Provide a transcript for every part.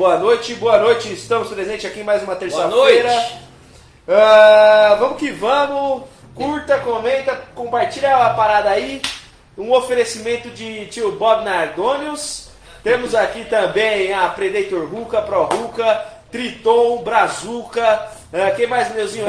Boa noite, boa noite. Estamos presentes aqui em mais uma terça-feira. Ah, vamos que vamos. Curta, comenta, compartilha a parada aí. Um oferecimento de tio Bob Nardonius. Temos aqui também a Predator Ruka, Pro Ruka, Triton, Brazuca. ah, quem mais, meuzinho?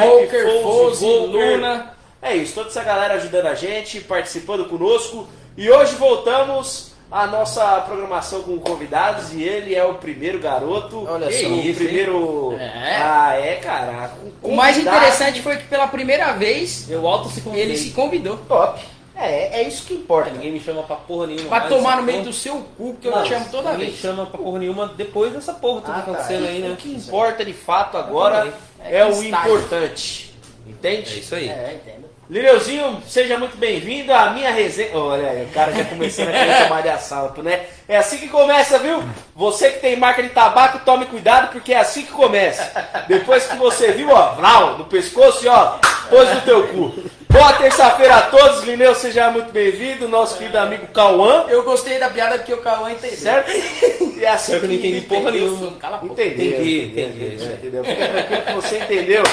Foze, Volker. Luna. É isso, toda essa galera ajudando a gente, participando conosco. E hoje voltamos à nossa programação com convidados e ele é o primeiro garoto. Olha só. o Isso, primeiro. É. Ah, é, cara. O mais interessante foi que pela primeira vez Eu alto se convidei. ele se convidou Top. É, é isso que importa. Ninguém me chama pra porra nenhuma. pra tomar no essa meio do seu cu, que eu Não, te chamo toda ninguém vez. chama pra porra nenhuma depois dessa porra tudo Ah, acontecendo tá. aí, né? O que importa de fato agora É é, o está. importante. É Entende? isso aí. É, entendo. Lineuzinho, seja muito bem-vindo à minha resenha. Olha aí, o cara já começando a querer tomar de assalto, né? É assim que começa, viu? Você que tem marca de tabaco, tome cuidado, porque é assim que começa. Depois que você viu, ó, vlau, no pescoço e ó, pôs no teu cu. Boa terça-feira a todos, Lineu, seja muito bem-vindo, nosso querido amigo Cauã, Eu gostei da piada porque o Cauã entendeu. certo? E é assim que eu não entendi porra entendeu. nenhuma. Cala a boca. Entendeu, Entendi, entendeu, entendi. é, entendeu? Fica tranquilo que você entendeu.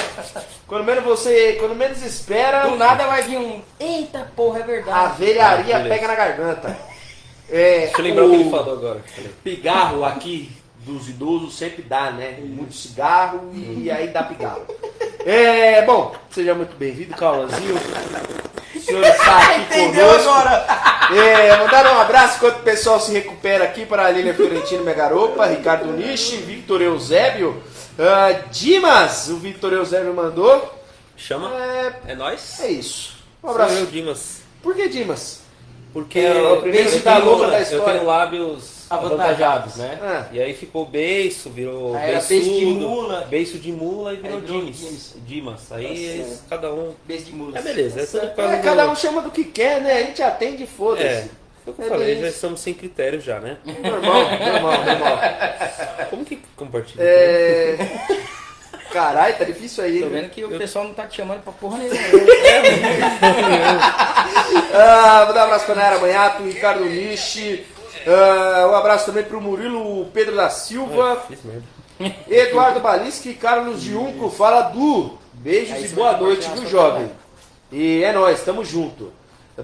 Quando menos você, quando menos espera, Do nada vai vir um. Eita porra, é a verdade. velharia Ah, pega na garganta. É, Deixa eu lembrar o que ele falou agora. Pigarro aqui dos idosos sempre dá, né? Muito cigarro e aí dá pigarro. É, bom, seja muito bem-vindo, Cauãzinho. O senhor está aqui Entendeu conosco. agora? É, mandar um abraço enquanto o pessoal se recupera aqui para a Lília Fiorentino Megaropa, Ricardo Nishi, Victor Eusébio, ah, Dimas, o Victor Eusébio mandou. Chama? É, É nóis? é isso. Um Sou eu, abraço. Dimas. Por que Dimas? Porque É, o primeiro eu que dá tenho- louca da Eu história. tenho lábios avantajados, né? Ah. E aí ficou beiço, virou Aí beiçudo, beiço de mula. beiço de mula e virou Dimas. Dimas. Dimas. Aí Tá eles- cada um... Beijo de mula. É beleza, é É, do- cada um chama do que quer, né? A gente atende e É, foda-se. foi o que É eu falei, bem já isso. estamos sem critério já, né? Normal, normal, normal. Como que compartilha? É... Caralho, tá difícil aí, Tô vendo que o pessoal não tá te chamando pra porra nenhuma. Ah, vou dar um abraço pra Nayara Manhato, Ricardo Nishi. Ah, um abraço também pro Murilo Pedro da Silva, merda. Eduardo Balisque, Carlos Diunco, fala Du. Beijos Aí e boa noite, viu, a jovem? E é nóis, tamo junto.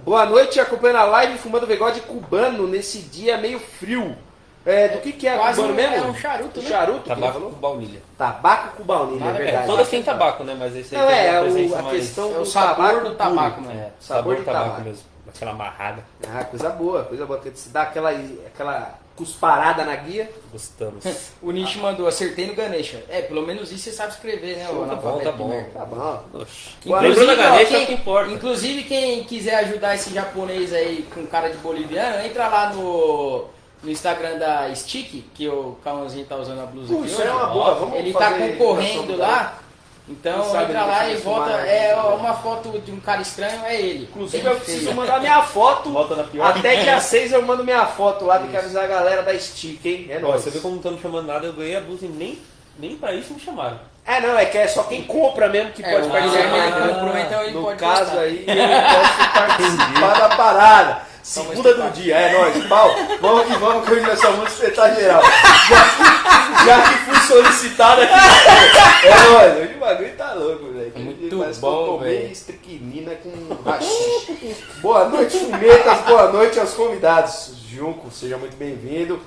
Boa noite, acompanhando a live fumando bigode cubano nesse dia meio frio. É, do que que é Quase cubano um- mesmo? é um charuto, né? Charuto? Tabaco falou? com baunilha. Tabaco com baunilha, é verdade. É, Todas têm tabaco, né? Mas esse aí Não, tem é, o- a mais- questão É o do sabor tabaco do tabaco, né? É, Sabor de tabaco, tabaco. mesmo. Aquela amarrada. Ah, coisa boa, coisa boa. Que se dá aquela, aquela cusparada na guia. Gostamos. O Nish mandou, acertei no Ganesha. É, pelo menos isso você sabe escrever, né? Show, o tá bom, tá bom. Tá bom. Lembrando da ó, Ganesha é quem- o que importa. Inclusive, quem quiser ajudar esse japonês aí com cara de boliviano, entra lá no, no Instagram da Stick, que o Calãozinho tá usando a blusa Pô, aqui isso hoje. é uma boa. Vamos Ele tá concorrendo lá. Então sabe entra lá e volta. filmar, É né? uma foto de um cara estranho, é ele. Inclusive, Bem eu preciso mandar minha foto. Volta na pior. Até dia 6 eu mando minha foto lá, tem que avisar a galera da Stick, hein? É Ó, nóis. você vê como não estão me chamando nada, eu ganhei a blusa e nem, nem pra isso me chamaram. É, não, é que é só quem compra mesmo que É, pode participar. Ah, comprou, então ele no pode caso postar. aí, eu posso participar da parada. Segunda do dia, é nóis. Pau, vamos que vamos, que hoje nós somos espetar geral. Já que, já que fui solicitado aqui. É nóis, hoje o bagulho tá louco, velho. É Muito Parece que bom, eu tomei estriquinina com rachixe. Boa noite, fumetas. Boa noite aos convidados. Junco, seja muito bem-vindo.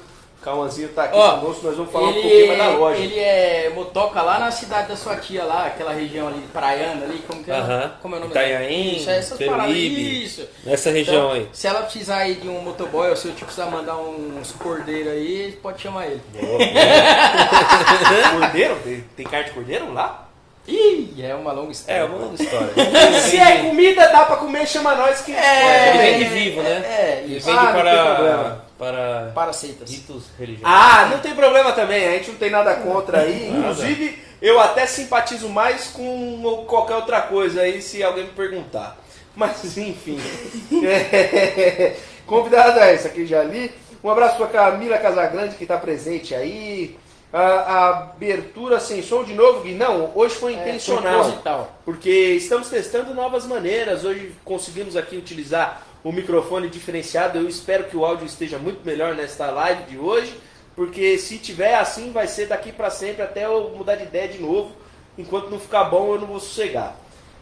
Cauãzinho tá aqui Ó, conosco, nós vamos falar um pouquinho mais da loja. ele é motoca lá na cidade da sua tia lá, aquela região ali de Praiana ali, como que é? Aham. Como é o nome Itanhaém, Isso, é essas paradas. Isso. Nessa região Então, aí. Se ela precisar aí de um motoboy, ou se eu tipo, precisar mandar uns cordeiros aí, pode chamar ele. Cordeiro? Tem, tem carne de cordeiro lá? Ih, é uma longa história. É, uma longa história. Se é comida, dá pra comer, chama nós que. É, Ele vende vivo, né? É, Ele isso. vende Ah, não tem para, problema. Para Para seitas. ritos religiosos. Ah, não tem problema também, a gente não tem nada contra aí. Inclusive, eu até simpatizo mais com qualquer outra coisa aí, se alguém me perguntar. Mas, enfim. É, Convidada essa aqui já li. Um abraço pra Camila Casagrande, que tá presente aí. A, a abertura sem som de novo, Gui. Não, hoje foi É, intencional. proposital. Porque estamos testando novas maneiras. Hoje conseguimos aqui utilizar o microfone diferenciado. Eu espero que o áudio esteja muito melhor nesta live de hoje. porque se tiver assim, vai ser daqui para sempre até eu mudar de ideia de novo. Enquanto não ficar bom, eu não vou sossegar.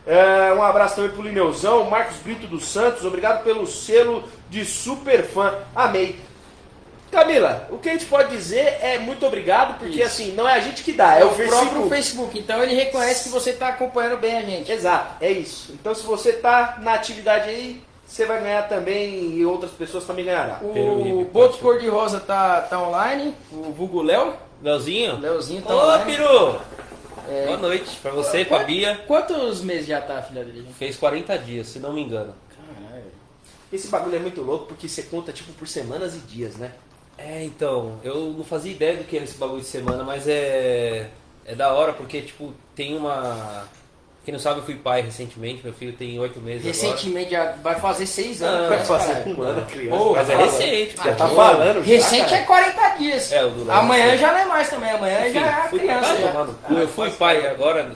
É, um abraço também pro Lineuzão, Marcos Brito dos Santos, obrigado pelo selo de super fã. Amei. Camila, o que a gente pode dizer é muito obrigado, porque Isso. assim, não é a gente que dá, é, É o o próprio Facebook. Facebook. Então ele reconhece que você está acompanhando bem a gente. Exato, é isso. Então se você tá na atividade aí, você vai ganhar também e outras pessoas também ganharão. O Boto Cor-de-Rosa tá, tá online, o Vulgo Léo, Leozinho? Leozinho tá Ô, online. Peru! É. Boa noite pra você e pra Bia. Quantos meses já tá a filha dele? gente? Fez 40 dias, se não me engano. Caralho. Esse bagulho é muito louco porque você conta tipo por semanas e dias, né? É, então, eu não fazia ideia do que era esse bagulho de semana, mas é. É da hora porque, tipo, tem uma. Quem não sabe, eu fui pai recentemente, meu filho tem 8 meses Recentemente já vai fazer seis anos. Ah, Vai fazer caralho? um ano criança. Pô, agora. Mas é recente, Já tá falando. já, Recente cara. é 40 dias. É. Amanhã já não é mais também, amanhã Enfim, já é fui criança. pai, já. cu. Eu fui pai agora,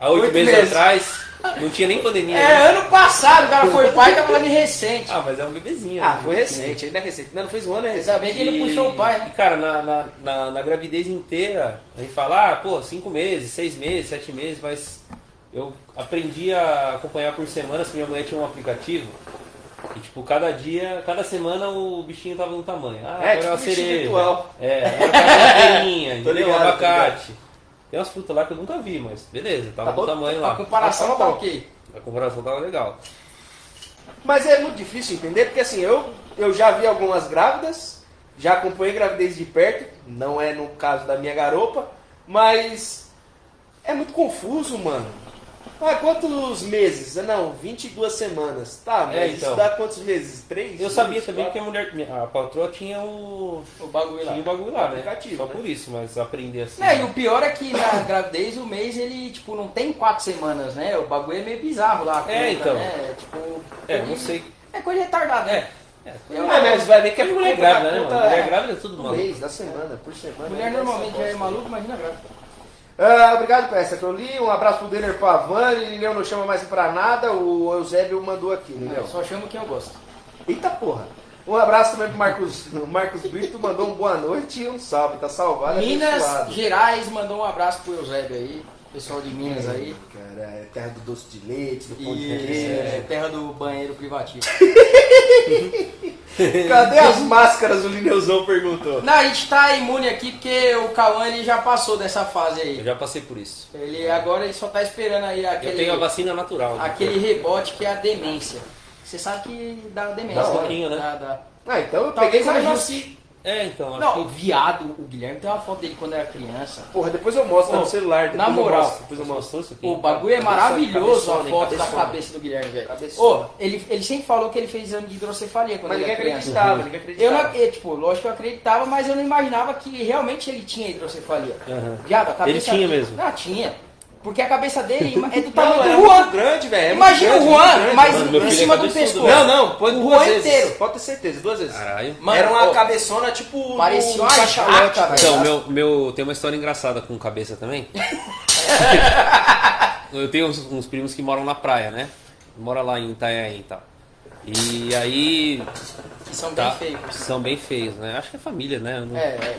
há oito Oito meses, meses. atrás, não tinha nem pandemia. É, né? ano passado o cara foi pai e tá falando de recente. Ah, mas é um bebezinho. Ah, né? foi recente, ainda é recente. Não, não fez um ano, é recente. Ainda bem que ele puxou o pai, né? E, cara, na, na, na, na gravidez inteira, a gente fala, ah, pô, cinco meses, seis meses, sete meses, mas eu aprendi a acompanhar por semana, se minha mulher tinha um aplicativo. E tipo, cada dia, cada semana o bichinho tava no tamanho. Ah, É, agora tipo é uma bichinho cereja. virtual. É, agora tá uma entendeu? ligado, abacate. Tem umas frutas lá que eu nunca vi, mas beleza, tava Tá no tamanho A lá. comparação Ah, tá ok. A comparação tava legal. Mas é muito difícil entender, porque assim, eu, eu já vi algumas grávidas, já acompanhei gravidez de perto, não é no caso da minha garopa, mas é muito confuso, mano. Ah, quantos meses? Não, 22 semanas. Tá, mas É, isso então. dá quantos meses? Três? Eu sabia Dois, também que quatro? a mulher, a patroa tinha o, O bagulho lá. tinha o bagulho lá, né? Aplicativo, Só né? por isso, mas aprender assim. É, e o pior é que na gravidez o mês ele, tipo, não tem quatro semanas, né? O bagulho é meio bizarro lá. a É, conta, então. Né? Tipo, É, não sei. É coisa retardada, né? É, Eu- Ah, mas vai ver que é mulher grávida, né? Mulher é, grávida é tudo um maluco. mês, da semana, por semana. Mulher né? normalmente já é maluco, imagina grávida. Ah, obrigado, Peça, que eu li. Um abraço pro Denner Pavani. Lilian não chama mais pra nada. O Eusébio mandou aqui, Lilian. Eu só chamo quem eu gosto. Eita porra. Um abraço também pro Marcos, Marcos Brito, mandou um boa noite e um salve. Tá salvado, Minas abençoado. Gerais mandou um abraço pro Eusébio aí. Pessoal de Minas aí. Cara, é terra do doce de leite, do pão de queijo. é, terra do banheiro privativo. Cadê as máscaras? O Lineuzão perguntou. Não, a gente tá imune aqui porque o Cauã já passou dessa fase Eu aí. já passei por isso. Ele agora ele só tá esperando aí Eu aquele, tenho a vacina natural. né? aquele rebote que é a demência. Você sabe que dá demência, Dá um pouquinho, né? Dá, dá. Ah, então eu Talvez peguei mais eu. É, então, acho Não, o viado, o Guilherme tem uma foto dele quando era criança. Porra, depois eu mostro Ô, no celular. Na eu moral, mostro, depois eu mostro. isso aqui. O bagulho é maravilhoso a cabeçona, foto da cabeçona. cabeça do Guilherme, velho. Ô, ele, ele sempre falou que ele fez exame de hidrocefalia quando Mas ele era criança. acreditava, ninguém Eu não, acreditava. eu, tipo, lógico que eu acreditava, mas eu não imaginava que realmente ele tinha hidrocefalia. Aham. Viado, a cabeça Ele tinha mesmo. Não, tinha. Porque a cabeça dele é do Não, tamanho é do muito Juan. grande, velho. é Imagina grande, o Juan, grande. mas Mano, em cima é do pescoço. Não, não, pode O duas Juan vezes. inteiro. Pode ter certeza, duas vezes. Caralho. Mano, Era uma ó, cabeçona tipo. Parecia uma cachalote, velho. Então, meu, meu, tem uma história engraçada com cabeça também. eu tenho uns, uns primos que moram na praia, né? Mora lá em Itanhaém e tal. E aí. que são Tá, bem feios. são bem feios, né? Acho que é família, né? Não- É, é.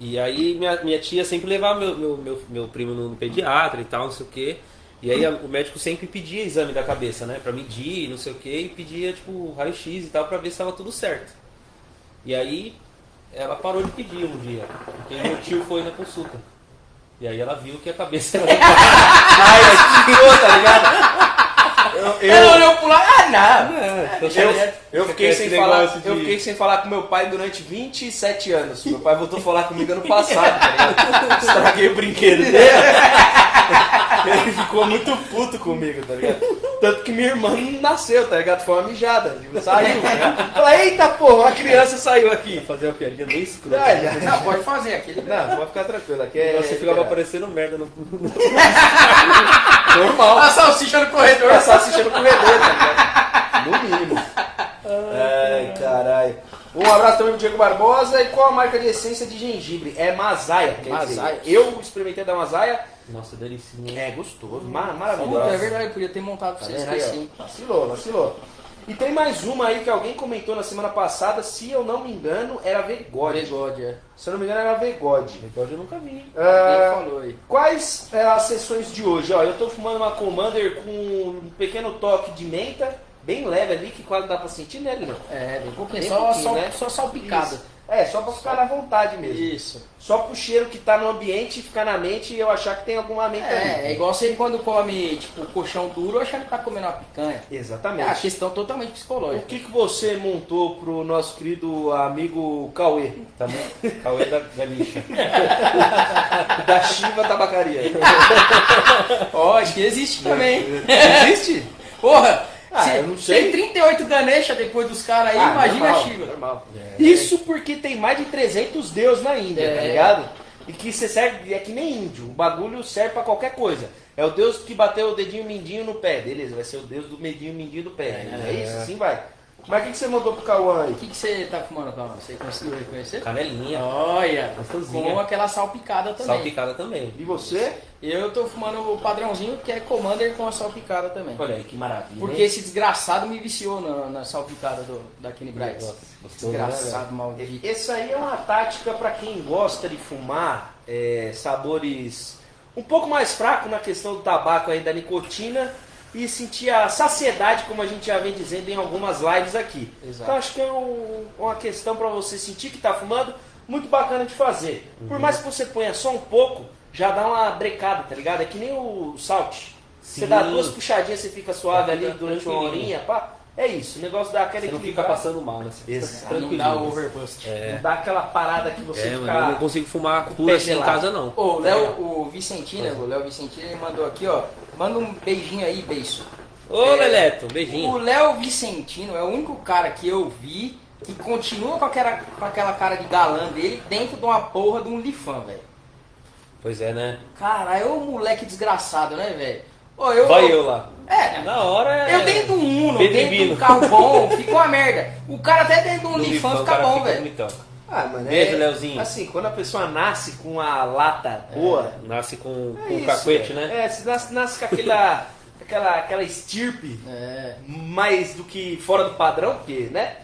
E aí minha, minha tia sempre levava meu, meu, meu, meu primo no pediatra e tal, não sei o quê. E aí a- o médico sempre pedia exame da cabeça, né? Pra medir, não sei o quê, e pedia, tipo, raio-x e tal, pra ver se tava tudo certo. E aí ela parou de pedir um dia, porque meu tio foi na consulta. E aí ela viu que a cabeça era. Ficou, tá ligado? Eu, Ela eu, olhou pro lado, ah, não. Então, eu, eu fiquei sem falar, de- eu fiquei sem falar com meu pai durante 27 anos. Meu pai voltou a falar comigo ano passado, tá ligado? Estraguei o brinquedo dele. Ele ficou muito puto comigo, tá ligado? Tanto que minha irmã não nasceu, tá ligado? Foi uma mijada, tipo, saiu. Tá ligado? Falei, eita porra, uma criança saiu aqui. fazer uma piadinha bem escrota. Ah, já. Não, pode fazer aquele. Não, pode ficar tranquilo, aqui é. Você ficava aparecendo merda no. normal. A salsicha no corredor. Começar assistindo no corredor, tá ligado? No mínimo. Ai, caralho. Um abraço também pro Diego Barbosa. E qual a marca de essência de gengibre? É Mazaia. quer dizer, Mazaia. eu experimentei da Mazaia. Nossa, delicinha. É gostoso, Puta, maravilhoso. é verdade, eu podia ter montado pra Tá vocês, ó? Vacilou, vacilou. E tem mais uma aí que alguém comentou na semana passada, se eu não me engano, era Vegode. Vegode, é. Se eu não me engano, era Vegode. Vegode eu nunca vi. Uh, falou aí. Quais é, as sessões de hoje? Ó, eu tô fumando uma Commander com um pequeno toque de menta, bem leve ali, que quase não dá pra sentir, né, Lino? É, bem pouquinho. Bem só, pouquinho, só, né? só salpicado. Isso. É, só pra ficar na vontade mesmo. Isso. Só pro cheiro que tá no ambiente ficar na mente e eu achar que tem alguma mente é, ali. É, igual você quando come, tipo, colchão duro, achar que tá comendo uma picanha. Exatamente. É a questão totalmente psicológica. O que, que você montou pro nosso querido amigo Cauê? Tá Cauê da, da lixa. da Chiva Tabacaria. Ó, oh, acho que existe também. Existe? Porra! Ah, eu não sei. Tem 38 Ganesha depois dos caras aí, ah, imagina normal, a Shiva. Normal. É. Isso porque tem mais de 300 deuses na Índia, tá é. tá ligado? E que você serve, é que nem índio, o bagulho serve pra qualquer coisa. É o deus que bateu o dedinho mindinho no pé, beleza, vai ser o deus do dedinho mindinho do pé. É, é isso, assim vai. Mas o que, que você mandou pro Cauã aí? O que, que você tá fumando, Cauã? Você conseguiu reconhecer? Canelinha. Olha, com aquela salpicada também. Salpicada também. E você? Eu tô fumando o padrãozinho que é Commander com a salpicada também. Olha aí, que maravilha. Porque hein? esse desgraçado me viciou na, na salpicada do, da Kenny Bright. Né, desgraçado, maldito. Essa aí é uma tática para quem gosta de fumar é, sabores um pouco mais fracos na questão do tabaco aí, da nicotina e sentir a saciedade, como a gente já vem dizendo em algumas lives aqui. Exato. Então acho que é um, uma questão para você sentir que está fumando, muito bacana de fazer. Uhum. Por mais que você ponha só um pouco, já dá uma brecada, tá ligado? É que nem o salt. Você dá duas puxadinhas, você fica suave ali durante uma horinha, pá. É isso, o negócio dá aquela Você não fica passando mal, né? Exato. Não dá overbust. É. Não dá aquela parada que você é, fica... eu não consigo fumar pura assim em casa, não. o Léo, é. o Vicentino, o Léo Vicentino, ele mandou aqui, ó. Manda um beijinho aí, beijo. Ô, é, Leleto, um beijinho. O Léo Vicentino é o único cara que eu vi que continua com aquela, com aquela cara de galã dele dentro de uma porra de um lifan, velho. Pois é, né? Caralho, é um moleque desgraçado, né, velho? eu, Vai eu lá. É. Na hora é. Eu dentro do Uno, dentro de um carro bom, fica uma merda. O cara até dentro de um Lifan fica bom, velho. Ah, mano, Beijo, é, Leozinho. Assim, quando a pessoa nasce com a lata boa. É, nasce com, é com o cacuete, né? É, se nasce, nasce com aquela, aquela, aquela estirpe é. mais do que fora do padrão, porque, né?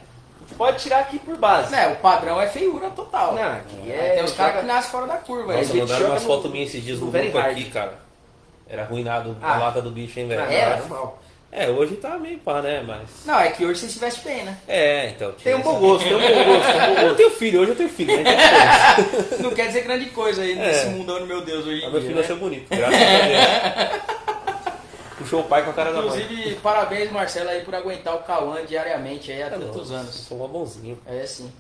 Pode tirar aqui por base. É, o padrão é feiura total. Não, aqui é. é tem os caras que nascem fora da curva. Nossa, mandaram umas fotos minhas esses dias no, no grupo aqui, cara. Era arruinado ah, a lata do bicho, hein, velho? Ah, era normal. É, hoje tá meio pá, né? Mas. Não, é que hoje você se veste bem, né? É, então. Tem um bom gosto, tem um bom gosto. Tem um bom gosto. Eu tenho filho, hoje eu tenho filho, né? Não quer dizer grande coisa aí é. nesse mundão, meu Deus, hoje. Mas meu filho né? achou bonito, graças a Deus. Puxou o pai com a cara Inclusive, da mãe. Inclusive, parabéns, Marcelo, aí por aguentar o Cauã diariamente aí há é tantos anos. Sou um bonzinho. É, sim.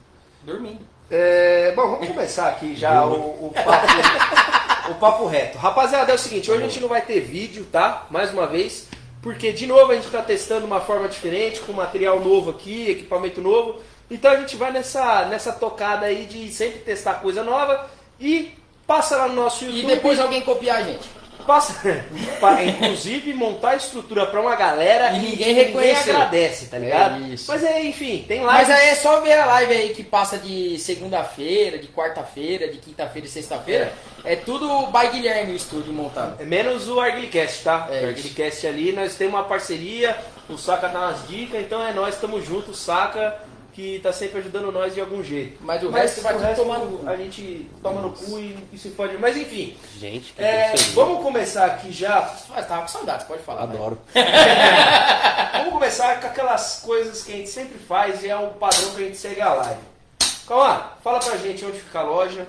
Dormindo. É, bom, vamos começar aqui já o, o papo. O papo reto. Rapaziada, é o seguinte, hoje a gente não vai ter vídeo, tá? Mais uma vez. Porque, de novo, a gente está testando uma forma diferente, com material novo aqui, equipamento novo. Então a gente vai nessa, nessa tocada aí de sempre testar coisa nova e passa lá no nosso YouTube. E depois alguém copiar a gente. Passa, inclusive montar a estrutura para uma galera e ninguém reconhece. Ninguém agradece, tá ligado? É. Mas é, enfim, tem live. Mas aí é só ver a live aí que passa de segunda-feira, de quarta-feira, de quinta-feira e sexta-feira. É. é. tudo by Guilherme o estúdio montado. É menos o Arguilicast, tá? É, o Arguilicast ali, nós temos uma parceria, o Saca dá umas dicas, então é nós, estamos juntos, Saca que tá sempre ajudando nós de algum jeito. Mas o Mas resto vai tudo tomar no cu. A gente toma no cu e, e se pode. Mas enfim. Gente, é, vamos começar aqui já. Ah, tava com saudade, pode falar. Adoro. vamos começar com aquelas coisas que a gente sempre faz e é um padrão que a gente segue a live. Calma, fala pra gente onde fica a loja.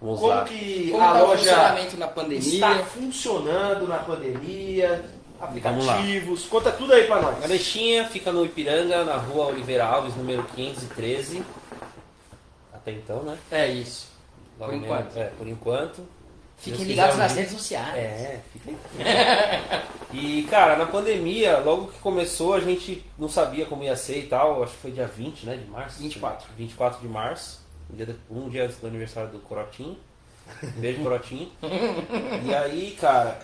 Vamos como lá. que Como a tá loja na pandemia. está funcionando na pandemia aplicativos. Conta tudo aí pra nós. A Lexinha fica no Ipiranga, na rua Oliveira Alves, número 513. Até então, né? É isso. Logo por enquanto. é, por enquanto. Fiquem ligados nas redes sociais. É, fiquem. e, cara, na pandemia, logo que começou, a gente não sabia como ia ser e tal. Acho que foi dia 20, né? De março. 24. 24 de março. Um dia, um dia antes do aniversário do Corotinho. Beijo, Corotinho. e aí, cara,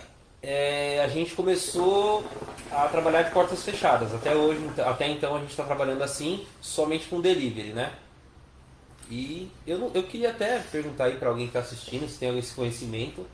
é, a gente começou a trabalhar de portas fechadas. Até hoje, até então a gente está trabalhando assim, somente com delivery, né? E eu, eu queria até perguntar aí para alguém que está assistindo se tem esse conhecimento,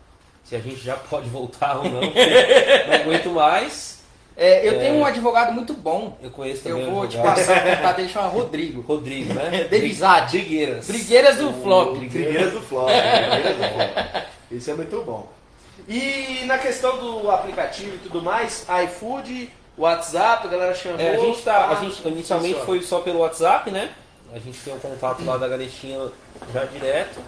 se a gente já pode voltar ou não, não aguento mais. É, eu é... tenho um advogado muito bom. Eu conheço também. Eu vou te passar o contato dele, chama Rodrigo. Rodrigo, né? Devisade. Brigueiras. Brigueiras do Flop. Brigueiras do Flop. Brigueiras do Flop. Isso é muito bom. E na questão do aplicativo e tudo mais, iFood, WhatsApp, a galera chamou. É, a gente tá, a gente inicialmente foi só pelo WhatsApp, né? A gente tem o um contato lá da ganetinha já direto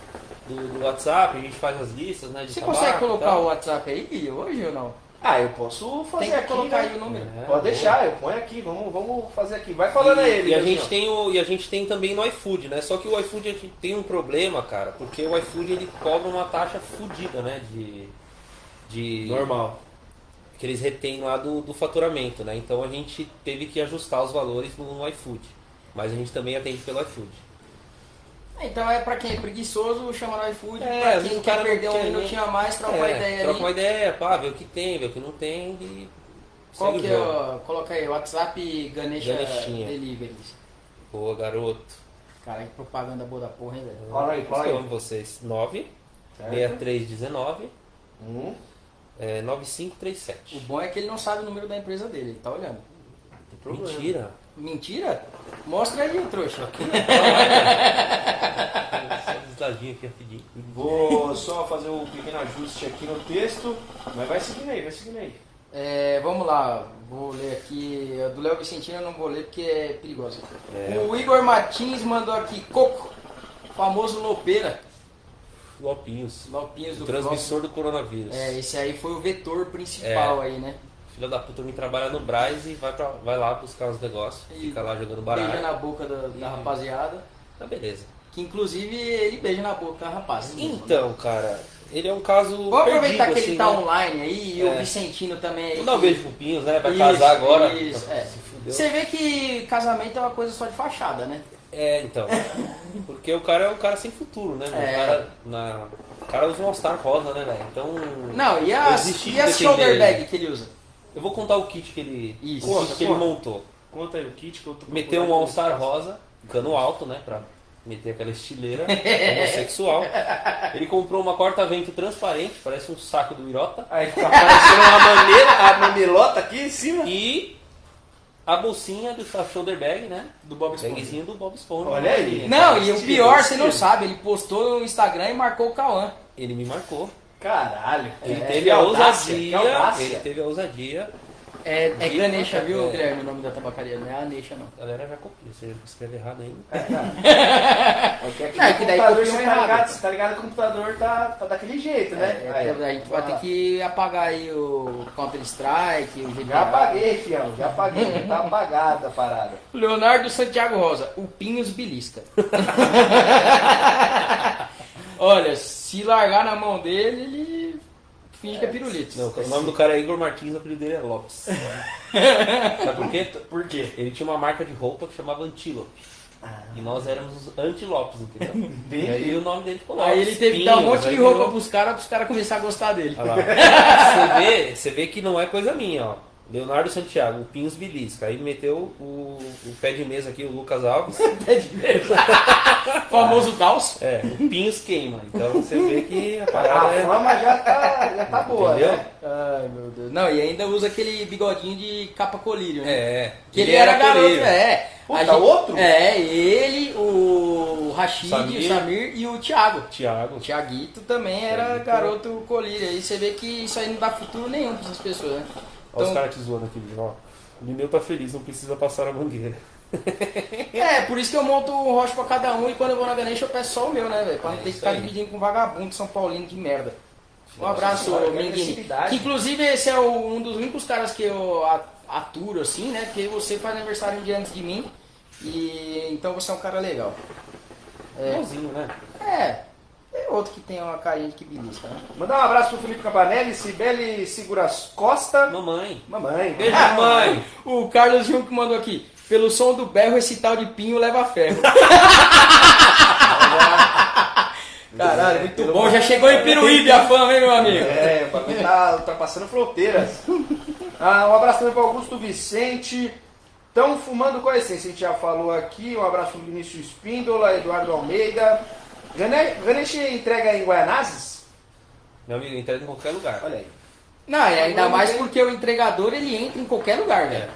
do, do, WhatsApp, a gente faz as listas, né? Você consegue colocar o WhatsApp aí hoje ou não? Ah, eu posso fazer tem que aqui, colocar né? aí o número. É, Pode deixar, eu ponho aqui, vamos, vamos fazer aqui. Vai falando e, aí ele. E a, gente tem o, e a gente tem também no iFood, né? Só que o iFood a gente tem um problema, cara, porque o iFood ele cobra uma taxa fodida, né? De, de. Normal. Que eles retêm lá do, do faturamento, né? Então a gente teve que ajustar os valores no, no iFood. Mas a gente também atende pelo iFood. Então é pra quem é preguiçoso, chama no iFood. É, pra quem quer perder um minutinho a mais, troca é, uma ideia troca ali. uma ideia, pá, vê o que tem, vê o que não tem e. Qual que é, ó, coloca aí, WhatsApp Ganesha Ganeshinha. Deliveries. Boa, garoto. Cara, que propaganda boa da porra, hein, velho? Fala aí, fala aí. Eu amo vocês. 9 6319 hum. É, 9537. O bom é que ele não sabe o número da empresa dele, ele tá olhando. Mentira. Mentira? Mostra aí, trouxa. Aqui, aqui rapidinho. Vou só fazer um pequeno ajuste aqui no texto, mas vai seguindo aí, vai seguindo aí. É, vamos lá, vou ler aqui. Do Léo Vicentino eu não vou ler porque é perigoso. É. O Igor Martins mandou aqui, Coco, famoso Lopeira. Lopinhos. Lopinhos do transmissor do coronavírus. É, esse aí foi o vetor principal é. aí, né? Filha da puta me trabalha no Braz e vai, pra, vai lá buscar os negócios, e fica lá jogando baralho. Beija na boca da, da rapaziada. Tá beleza. Que inclusive ele beija na boca da rapaz. Então, cara, ele é um caso. Vou aproveitar perdido, que assim, ele tá né? online aí e É. o Vicentino também um que- beijo pro Pinhos, né? Vai Isso, casar agora. isso, é. Você vê que casamento é uma coisa só de fachada, né? É, então. Porque o cara é um cara sem futuro, né? É. O cara, na... o cara usa um All-Star rosa, né, velho? Então. Não, e de e defender shoulder bag que ele usa? Eu vou contar o kit que ele. Isso. o kit que ele montou. Conta aí o kit que eu tô Meteu um. All-Star rosa, cano alto, né? Pra meter aquela estileira homossexual. Ele comprou uma corta-vento transparente, parece um saco do Irota. Aí fica aparecendo uma maneira, a mamilota aqui em cima. E a bolsinha do shoulder bag, né? Do Bob Esponja. Bagzinho do Bob Esponja. Olha aí. Não, e o pior, você não sabe, ele postou no Instagram e marcou o Cauã. Ele me marcou. Caralho. Ele que teve a ousadia. audácia. Ele teve a ousadia. É, é Ganesha, viu, É. Guilherme, o nome da tabacaria? Não é a Nesha, não. A galera já copia, você escreve errado ainda. É que aqui Não, é que daí computador, tá errado. você tá ligado, o computador tá, tá daquele jeito, né? É, Aí, a gente vai ter que apagar aí o Counter-Strike, o GTA. Já apaguei, fião, já apaguei, já tá apagada a parada. Leonardo Santiago Rosa, o Pinhos belisca. Olha, se largar na mão dele, ele finge que é pirulito. Não, o nome do cara é Igor Martins, o apelido dele é Lopes. Sabe por quê? Por quê? Ele tinha uma marca de roupa que chamava Antílope. E nós éramos os anti-Lopes, entendeu? Entendi. E aí o nome dele ficou Lopes. Aí ele teve que dar um monte de roupa virou- pros caras, pros caras começarem a gostar dele. Olha lá. Você vê, você vê que não é coisa minha, ó. Leonardo Santiago, o Pinhos Belisca. Aí meteu o, o pé de mesa aqui, o Lucas Alves. Famoso Daus. É, o Pinhos queima. Então você vê que a A parada é. fama já tá, já tá boa, Entendeu? né? Ai, meu Deus. Não, e ainda usa aquele bigodinho de capa colírio, né? É, Que ele, era, garoto, colírio. é. Puta, A gente- outro? É, ele, o Rashid, Samir. o Samir e o Thiago. Thiago. O Thiaguito também era Thiaguito. garoto colírio. Aí você vê que isso aí não dá futuro nenhum pra essas pessoas, né? Olha os Então, caras te zoando aqui, ó. O Lineu tá feliz, não precisa passar a mangueira. é, por isso que eu monto um rocha pra cada um e quando eu vou na Ganesha eu peço só o meu, né, velho? Pra não É ter que ficar aí. dividindo com vagabundo São Paulino de merda. Um abraço, que. Que inclusive esse é o- um dos únicos caras que eu aturo, assim, né? Porque você faz aniversário um dia antes de mim. E então você é um cara legal. É. Bonzinho, né? É. É outro que tem uma carinha de que belisca, né? Mandar um abraço pro Felipe Campanelli, Cibele Seguras Costa. Mamãe. Mamãe. Beijo, mamãe. O Carlos Jung que mandou aqui. Pelo som do berro, esse tal de pinho leva ferro. Caralho, muito bom. Já chegou em Piruíbe a fama, hein, meu amigo? É, o bagulho tá ultrapassando fronteiras. Ah, um abraço também para Augusto Vicente. Estão fumando com a essência, a gente já falou aqui. Um abraço pro Vinícius Espíndola, Eduardo Almeida. Gane- Ganesh entrega em Guaianazes? Meu amigo, entrega em qualquer lugar. Olha aí. Não, e ainda mais porque o entregador ele entra em qualquer lugar, velho. É.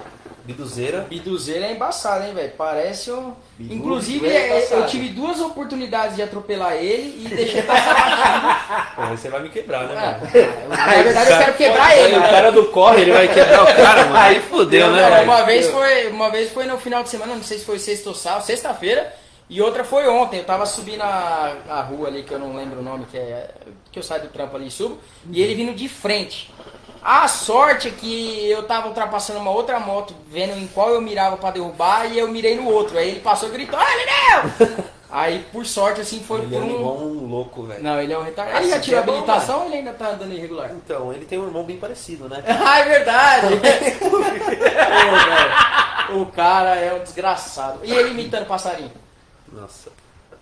Biduzeira. Biduzeira é embaçado, hein, velho? Parece um. Bidu, Inclusive, é eu tive duas oportunidades de atropelar ele e deixei passar Pô, você vai me quebrar, né, mano? Ah, na verdade, eu quero quebrar ele. O cara do corre, ele vai quebrar o cara, mano. Aí fodeu, né? Uma vez, foi, uma vez foi no final de semana, não sei se foi sexta ou sábado, sexta-feira. E outra foi ontem, eu tava subindo a, a rua ali, que eu não lembro o nome, que é. Que eu saio do trampo ali e subo, e ele vindo de frente. A sorte é que eu tava ultrapassando uma outra moto, vendo em qual eu mirava para derrubar, e eu mirei no outro. Aí ele passou e gritou, ah, Lineu! Aí, por sorte, assim, foi ele por é um... igual um louco, velho. Não, ele é um retardado. Ele já tirou a habilitação ou ele ainda tá andando irregular? Então, ele tem um irmão bem parecido, né? ah, é verdade! O cara é um desgraçado. E ele imitando passarinho? Nossa.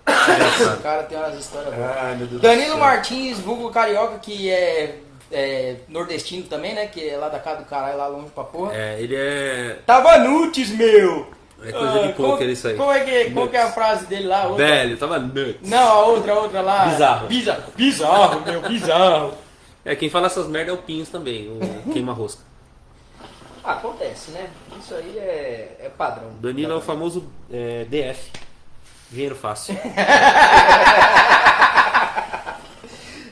o cara tem umas histórias boas. Danilo Martins, vulgo carioca, que é é, nordestino também, né? Que é lá da casa do caralho, lá longe pra porra. É, ele é. Tava nuts, meu! É coisa de pouco ele isso aí. Como é que, qual que é a frase dele lá? Outra? Velho, tava nuts. Não, a outra, a outra lá. Bizarro. Bizarro, bizarro meu, bizarro. É, quem fala essas merdas é o Pinhos também, o queima-rosca. Acontece, né? Isso aí é, é padrão. Danilo é o famoso é, DF. Dinheiro fácil.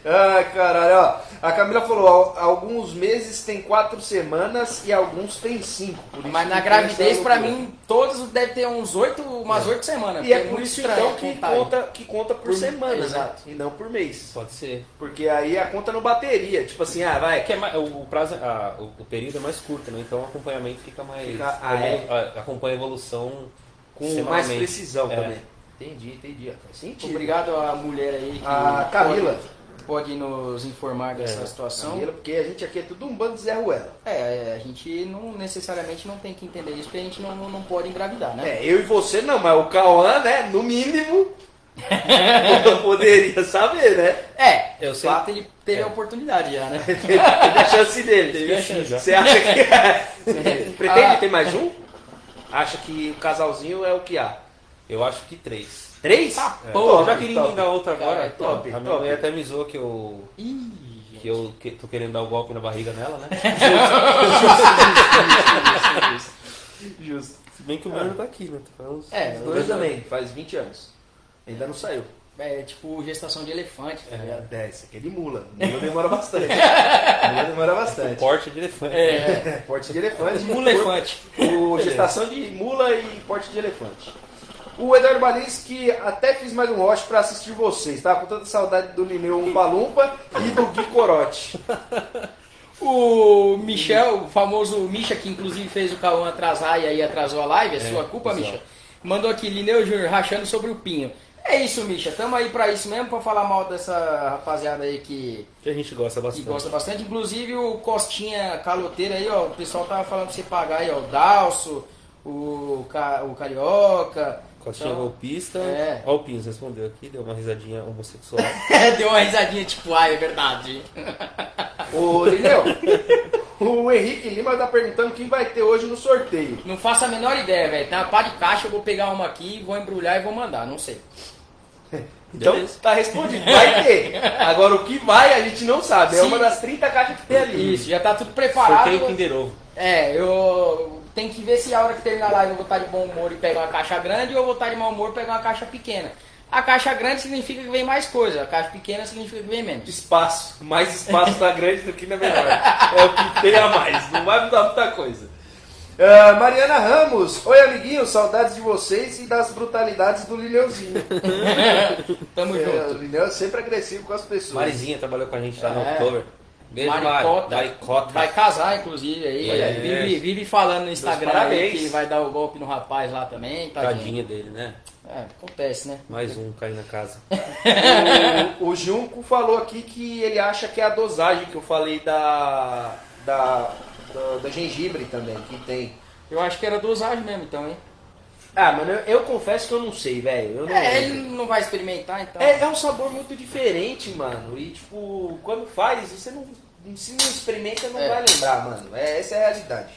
Ai, caralho, ó. A Camila falou, alguns meses tem quatro semanas e alguns tem cinco. Mas na gravidez, pra mim, todos devem ter uns oito, umas é. oito semanas. E é por isso então que conta, que conta por, por semana, né? exato. Né? E não por mês. Pode ser. Porque aí a conta não bateria. Tipo assim, ah, vai. É que é mais, o prazo, ah, o, o, período é mais curto, né? Então o acompanhamento fica mais. Fica, ah, é. Acompanha a evolução com mais precisão é. também. Entendi, entendi. Faz sentido. Obrigado à mulher aí. Que a Camila. Pode pode nos informar dessa é, situação. Porque a gente aqui é tudo um bando de Zé Ruela. É, a gente não necessariamente não tem que entender isso, porque a gente não, não pode engravidar, né? É, eu e você não, mas o Cauã, né, no mínimo, poderia saber, né? É, eu sei. Fato, ele teve é. a oportunidade já, né? teve a chance dele. Teve a chance. Você acha que... É? Pretende ah. ter mais um? Acha que o casalzinho é o que há? Eu acho que três. Três? Ah, é. Eu já queria emendar outra agora. top, a minha mãe até me zoou que eu. Ih, que eu que, tô querendo dar o um golpe na barriga nela, né? Justo. Justo. Se bem que o meu já tá aqui, né? Uns, é, os dois também, faz 20 anos. Ainda não saiu. É tipo gestação de elefante, tá ligado? É, esse aqui é de mula. Mula demora bastante. mula demora bastante. Porte de elefante. É, é porte de elefante. Mula elefante. O, gestação de mula e porte de elefante. O Eduardo Balins, que até fiz mais um watch para assistir vocês. Tava com tanta saudade do Lineu Umpa e do Gui Corote. O Michel, o famoso Misha, que inclusive fez o Cauã atrasar e aí atrasou a live, é, é sua culpa, exato. Misha. Mandou aqui, Lineu Júnior, rachando sobre o Pinho. É isso, Misha. Tamo aí pra isso mesmo, pra falar mal dessa rapaziada aí que. Que a gente gosta bastante. Que gosta bastante. Inclusive o Costinha Caloteiro aí, ó. O pessoal tava falando pra você pagar aí, ó. O Dalso, o, Ca... o Carioca. Costinha então, golpista. É. Ó, o Pins respondeu aqui, deu uma risadinha homossexual. deu uma risadinha tipo, ah, é verdade. Ô, Lineu, o Henrique Lima tá perguntando quem vai ter hoje no sorteio. Não faço a menor ideia, velho. Tem uma pá de caixa, eu vou pegar uma aqui, vou embrulhar e vou mandar, não sei. Então Beleza. tá respondido, vai ter. Agora o que vai a gente não sabe. É Sim. uma das 30 caixas que tem ali. Isso, já tá tudo preparado. Sorteio Kinder Ovo. É, eu tem que ver se a hora que terminar a live eu vou estar de bom humor e pegar uma caixa grande ou eu vou estar de mau humor e pegar uma caixa pequena. A caixa grande significa que vem mais coisa, a caixa pequena significa que vem menos. Espaço. Mais espaço na grande do que na menor. É o que tem a mais. Não vai mudar muita coisa. Uh, Mariana Ramos, oi amiguinho, saudades de vocês e das brutalidades do Lineuzinho. Tamo é, junto. O Lineu é sempre agressivo com as pessoas. Marizinha trabalhou com a gente lá é. no Oktober. Beijo, Maricota. Maricota. Vai casar, inclusive, aí. É. Vive, vive falando no Instagram aí que vai dar o golpe no rapaz lá também. Tadinho, tadinha dele, né? É, acontece, né? Mais um cair na casa. o, o Junco falou aqui que ele acha que é a dosagem que eu falei da, da, da, da gengibre também, que tem. Eu acho que era dosagem mesmo, então, hein? Ah, mano, eu, eu, confesso que eu não sei, velho. É, ele não vai experimentar, então. É, é um sabor muito diferente, mano. E, tipo, quando faz, você não. Se não experimenta, não é. vai lembrar, mano. É, essa é a realidade.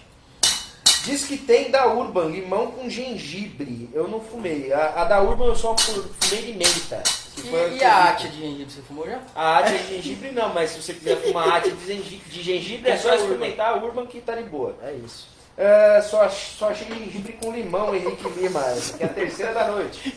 Diz que tem da Urban, limão com gengibre. Eu não fumei. A, a da Urban eu só fumei de menta. E, e a arte de gengibre, você fumou já? A arte de gengibre não, mas se você quiser fumar arte de gengibre, de gengibre é só experimentar a Urban que tá de boa. É isso. É, só, só achei gengibre com limão, Henrique Lima. Aqui é a terceira da noite.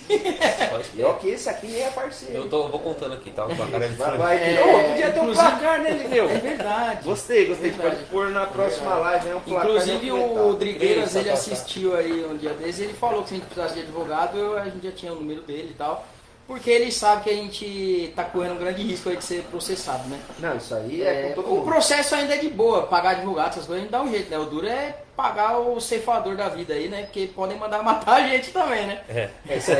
E ó, que esse aqui nem é parceiro. Eu tô, vou contando aqui, tá? O placar é de Vai, vai, É, Ô, podia ter um inclusive- placar, né, Lideu? É verdade. Gostei, gostei. Verdade. Pode pôr na próxima live, né? Um placar Inclusive o. Drigueiras, ele tá, tá. assistiu aí um dia desses e ele falou que se a gente precisasse de advogado, eu- a gente já tinha o número dele e tal. Porque ele sabe que a gente tá correndo um grande risco aí de ser processado, né? Não, isso aí é, É, com todo o mundo. processo ainda é de boa, pagar advogado, essas coisas a gente dá um jeito, né? O duro é pagar o ceifador da vida aí, né? Porque podem mandar matar a gente também, né? É. É isso aí.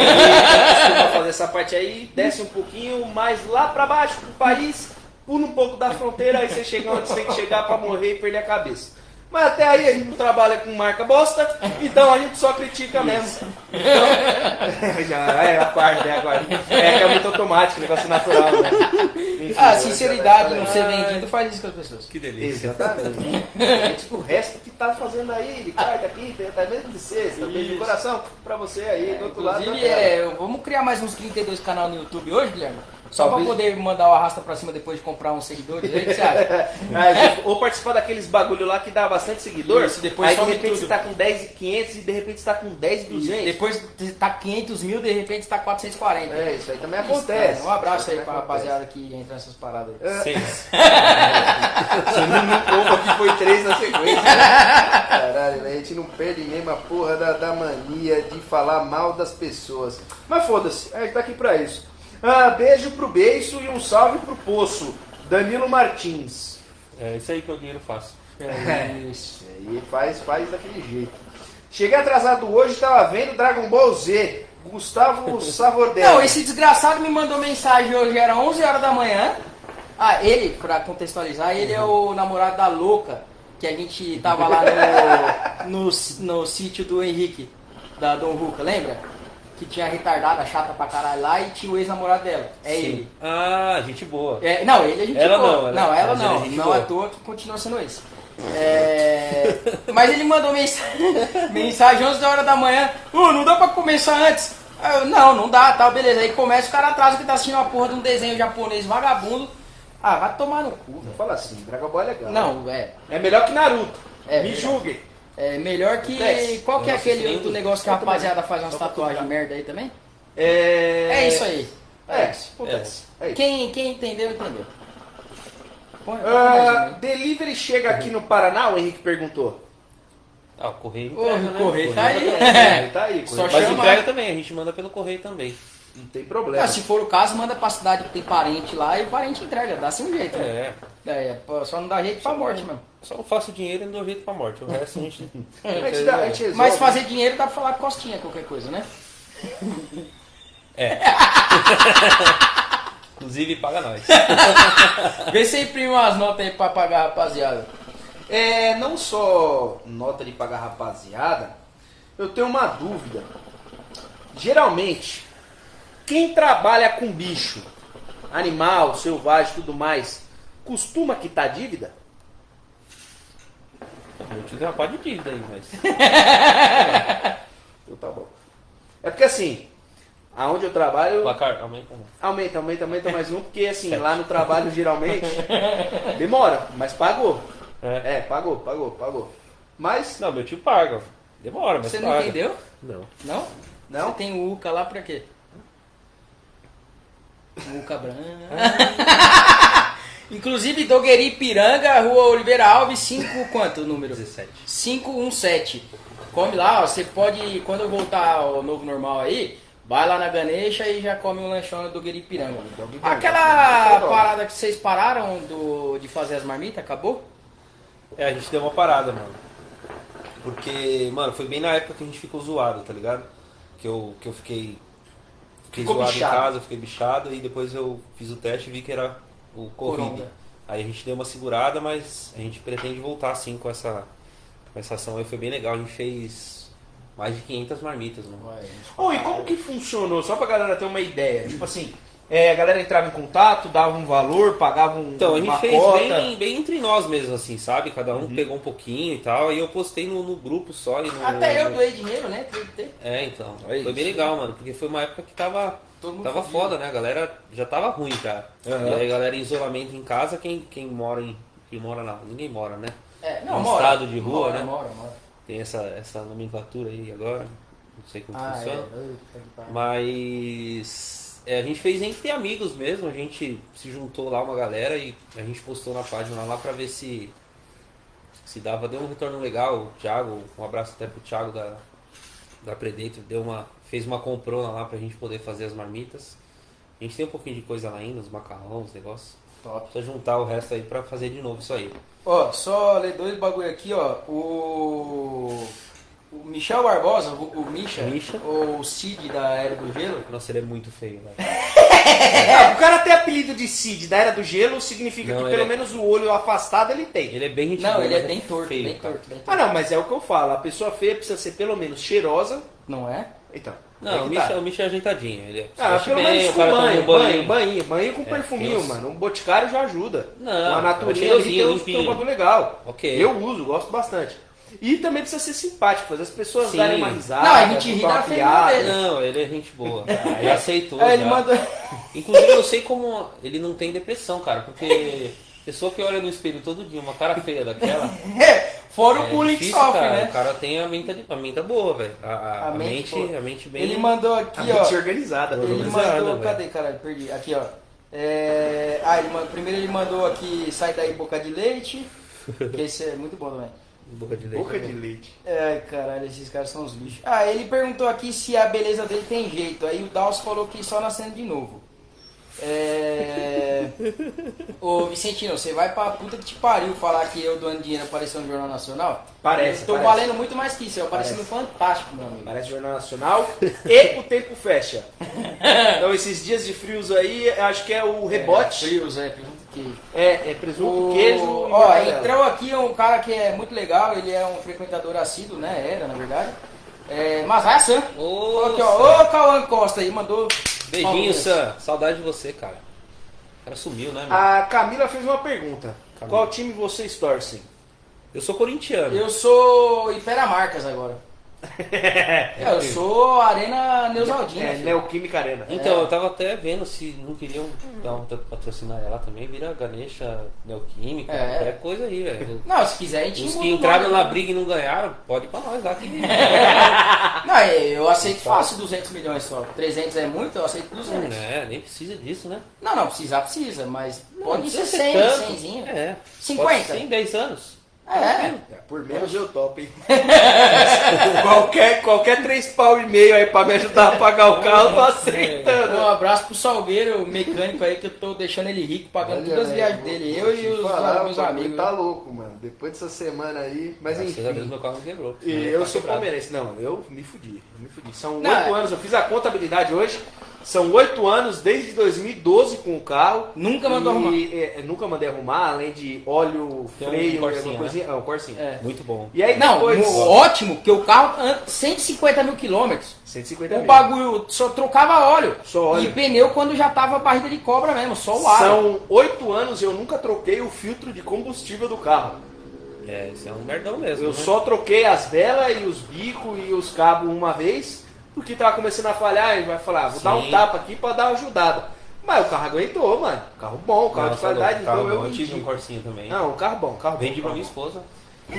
Fazer essa parte aí, desce um pouquinho mais lá pra baixo do país, pula um pouco da fronteira, aí você chega onde você tem que chegar pra morrer e perder a cabeça. Mas até aí a gente não trabalha com marca bosta, então a gente só critica mesmo. Então, já é a parte, né, agora. É que é muito automático, negócio natural, né? Enfim, Ah, sinceridade, não ser vendido faz isso com as pessoas. Que delícia. Exatamente. Gente, o resto que tá fazendo aí, de quarta, quinta, até mesmo de sexta, beijo de coração pra você aí, do outro lado. Inclusive, tela. é, vamos criar mais uns 32 canal no YouTube hoje, Guilherme? Só Talvez. pra poder mandar o arrasta pra cima depois de comprar uns seguidores. Aí, o que você acha? Ah, ou participar daqueles bagulho lá que dá bastante seguidor. Isso, depois aí de repente tudo. você tá com 10 e 500 e de repente você tá com 10 e 200. Depois tá 500 mil, de repente tá 440. É, isso aí também Isso, acontece. cara. Um abraço aí pra acontece. rapaziada que entra nessas paradas aí. Seis. Você não, não conta que foi 3 na sequência. né? Caralho, a gente não perde mesmo a porra da, da mania de falar mal das pessoas. Mas foda-se, a gente tá aqui pra isso. Ah, beijo pro beiço e um salve pro poço. Danilo Martins. É isso aí que o dinheiro faz. É Isso aí faz, faz daquele jeito. Cheguei atrasado hoje, tava vendo Dragon Ball Z. Gustavo Savordelli. Não, esse desgraçado me mandou mensagem hoje, era 11 horas da manhã. Ah, ele, pra contextualizar, ele é o namorado da louca, que a gente tava lá no, no, no sítio do Henrique, da Dom Ruca, lembra? Que tinha a retardada chata pra caralho lá e tinha o ex-namorado dela. É Sim. ele. Ah, gente boa. É, não, ele é gente Ela boa. não, ela- não, ela é não. Não boa. à toa que continua sendo esse. É, mas ele mandou mensagem, mensagem 11 horas da manhã. Uh, não dá pra começar antes. Aí eu, não, não dá, tal, beleza. Aí começa o cara atrasa que tá assistindo uma porra de um desenho japonês vagabundo. Ah, vai tomar no cu, Não fala assim, Dragon Ball é legal. Não, é. É melhor que Naruto. É, Me julguem. É melhor que. Qual que é aquele outro negócio que a rapaziada faz umas tatuagens merda aí também? É... É isso aí. É, É. É. Quem, quem entendeu, entendeu. Põe, mais aí. delivery chega aqui no Paraná? O Henrique perguntou. Ah, o correio entrega, o né? correio tá aí. É, tá aí. Só Mas Mas chama- entrega também, a gente manda pelo correio também. Não tem problema. Ah, se for o caso, manda pra cidade que tem parente lá e o parente entrega, dá-se um jeito. Né? É. É, pô, só não dá jeito pra morte mesmo. Só não faço dinheiro e não dou jeito pra morte. O resto a gente. a gente, dá, a gente. Mas fazer dinheiro dá pra falar costinha, qualquer coisa, né? É. Inclusive paga nós. Vê se imprime umas notas aí pra pagar, rapaziada. É, não só nota de pagar rapaziada, eu tenho uma dúvida. Geralmente, quem trabalha com bicho, animal, selvagem e tudo mais, costuma quitar dívida? Eu te uma parte de dívida aí, mas. Então tá bom. É porque assim, aonde eu trabalho, Placar, aumenta. aumenta, aumenta, aumenta mais um, porque assim, lá no trabalho geralmente demora, mas pagou. É. É, pagou, pagou, pagou. Mas, Não, meu tio paga. Demora, mas Você paga. não entendeu? Não. Não? não? Você tem o Uca lá pra quê? O Uca branco. Inclusive, Dogueri Piranga, Rua Oliveira Alves, 5 quanto o número? 17. 517. Come lá, ó, você pode, quando eu voltar ao novo normal aí, vai lá na Ganesha e já come um lanchão do Dogueri Piranga. Aquela parada que vocês pararam do, de fazer as marmitas, acabou? É, a gente deu uma parada, mano. Porque, mano, foi bem na época que a gente ficou zoado, tá ligado? Que eu, que eu fiquei. Fiquei Ficou zoado bichado. em casa, fiquei bichado e depois eu fiz o teste e vi que era o Covid. Coronga. Aí a gente deu uma segurada, mas a gente pretende voltar sim com essa, com essa ação aí. Foi bem legal, a gente fez mais de 500 marmitas, mano. Oh, e como que funcionou? Só pra galera ter uma ideia. Tipo assim, É, a galera entrava em contato, dava um valor, pagava um, Então, a gente fez cota. bem, bem entre nós mesmo, assim, sabe? Cada Uhum. um pegou um pouquinho e tal. E eu postei no, no grupo só. E no, Até eu doei dinheiro, né? É, então. É foi bem legal, mano. Porque foi uma época que tava, Todo mundo tava foda, né? A galera já tava ruim já. Aham. E aí a galera em isolamento em casa, quem, quem mora em. Quem mora lá? Ninguém mora, né? É, não, Um mora. estado de rua, mora, né? Mora, mora. Tem essa, essa nomenclatura aí agora. Não sei como Ah, é. funciona. Pariu. Mas é, a gente fez entre amigos mesmo, a gente se juntou lá uma galera e a gente postou na página lá pra ver se se dava, deu um retorno legal. O Thiago, um abraço até pro Thiago da, da Predator, deu uma, fez uma comprona lá pra gente poder fazer as marmitas. A gente tem um pouquinho de coisa lá ainda, os macarrões, os negócios. Top. Precisa juntar o resto aí pra fazer de novo isso aí. Ó, só ler dois bagulho aqui, ó. O. O Michel Barbosa, o, o Misha, Misha. o Cid da Era do Gelo. Nossa, ele é muito feio, velho. É, o cara ter apelido de Cid da Era do Gelo significa Não, que ele pelo é- menos o olho afastado ele tem. Ele é bem gente Não, ele é mas bem torto, feio, bem torto, bem Ah torto. não, mas é o que eu falo, a pessoa feia precisa ser pelo menos cheirosa. Não é? Então. Não, aí o que Misha, tá. o Misha é ajeitadinho. Ele é, Ah, veste pelo bem, menos o com cara toma banho, um banho, banho, banho com É, perfuminho, tem uns- mano. Um boticário já ajuda. Não, naturinha é ali cheirosinho, tem um- tem um limpinho. bagulho legal. Ok. Eu uso, gosto bastante. E também precisa ser simpático, fazer as pessoas Sim. darem uma risada. Não, a gente ri da piada. dele. Não, ele é gente boa. Ele aceitou. Aí ele mandou. Inclusive, eu sei como ele não tem depressão, cara. Porque pessoa que olha no espelho todo dia, uma cara feia daquela. Fora o é bullying que sofre, cara. né? O cara tem a mente, a mente boa, velho. A, a- A a mente mente, a mente bem. Ele mandou A aqui, mente ó. organizada. Ele organizada, mandou. velho. Cadê, caralho? Perdi. Aqui, ó. É, Ah, ele mandou... primeiro ele mandou aqui sai daí boca de leite. Que esse é muito bom também. Boca de leite. Boca de leite. É, caralho, esses caras são os lixos. Ah, ele perguntou aqui se a beleza dele tem jeito. Aí o Dawson falou que só nascendo de novo. É... Ô Vicentino, você vai pra puta que te pariu falar que eu doando dinheiro apareceu no Jornal Nacional? Parece, Eu tô parece. valendo muito mais que isso, eu apareci no Fantástico, meu amigo. Parece Jornal Nacional e o tempo fecha. Então esses dias de frios aí, acho que é o rebote. É, frios, é, e queijo. É, é presunto, O- queijo Ó, entrou aqui um cara que é muito legal, ele é um frequentador assíduo, né? Era, na verdade. É, mas vai, Sam. Ô, aqui, ó, ô Cauã Costa aí, mandou. Beijinho. Sam. Saudade de você, cara. O cara sumiu, né, meu? A Camila fez uma pergunta. Camila. Qual time vocês torcem? Eu sou corintiano. Eu sou Iperamarcas agora. É, eu sou Arena Neusaldina. É, filho. Neoquímica Arena. Então, eu tava até vendo se não queriam dar um patrocinar ela também, vira Ganesha, Neoquímica, É. qualquer coisa aí, velho. Não, se quiser a gente Os que entraram nome. na briga e não ganharam, pode ir pra nós lá. Que... Não, eu aceito fácil 200 milhões só. 300 é muito, eu aceito 200. É, nem precisa disso, né? Não, não, precisar precisa, mas pode Não ser precisa 100, tanto. 100zinho. É. 50. 100, 10 anos. É. É, por menos eu topo, hein? qualquer, qualquer três pau e meio aí pra me ajudar a pagar o carro, eu tô aceitando. Um abraço pro Salgueiro, o mecânico aí, que eu tô deixando ele rico, pagando todas as viagens dele. Eu e os falar, meus amigos. Tá louco, mano. Depois dessa semana aí. Mas Graças a Deus enfim. meu carro não quebrou. E eu tá sou quebrado. palmeirense. Não, eu me fudi. Eu me fudi. São oito é- anos, eu fiz a contabilidade hoje. São oito anos desde 2012 com o carro. Nunca mandou arrumar. E, é, nunca mandei arrumar, além de óleo, Tem um freio, Corsinha, alguma coisinha. É, um Corsinha. É. Muito bom. E aí Não, depois. mo- ótimo, porque o carro anda 150 mil quilômetros. 150 O mil. bagulho só trocava óleo. Só óleo. E pneu quando já tava barriga de cobra mesmo, só o ar. São oito anos e eu nunca troquei o filtro de combustível do carro. É, isso é um merdão mesmo. Eu né? só troquei as velas e os bicos e os cabos uma vez, porque tava começando a falhar e vai falar, vou dar um Sim. tapa aqui pra dar uma ajudada. Mas o carro aguentou, mano. Carro bom, carro Não, de qualidade, carro então eu bom. Eu tive um Corsinha também. Não, um carro bom, carro bom. Vendi pra minha esposa.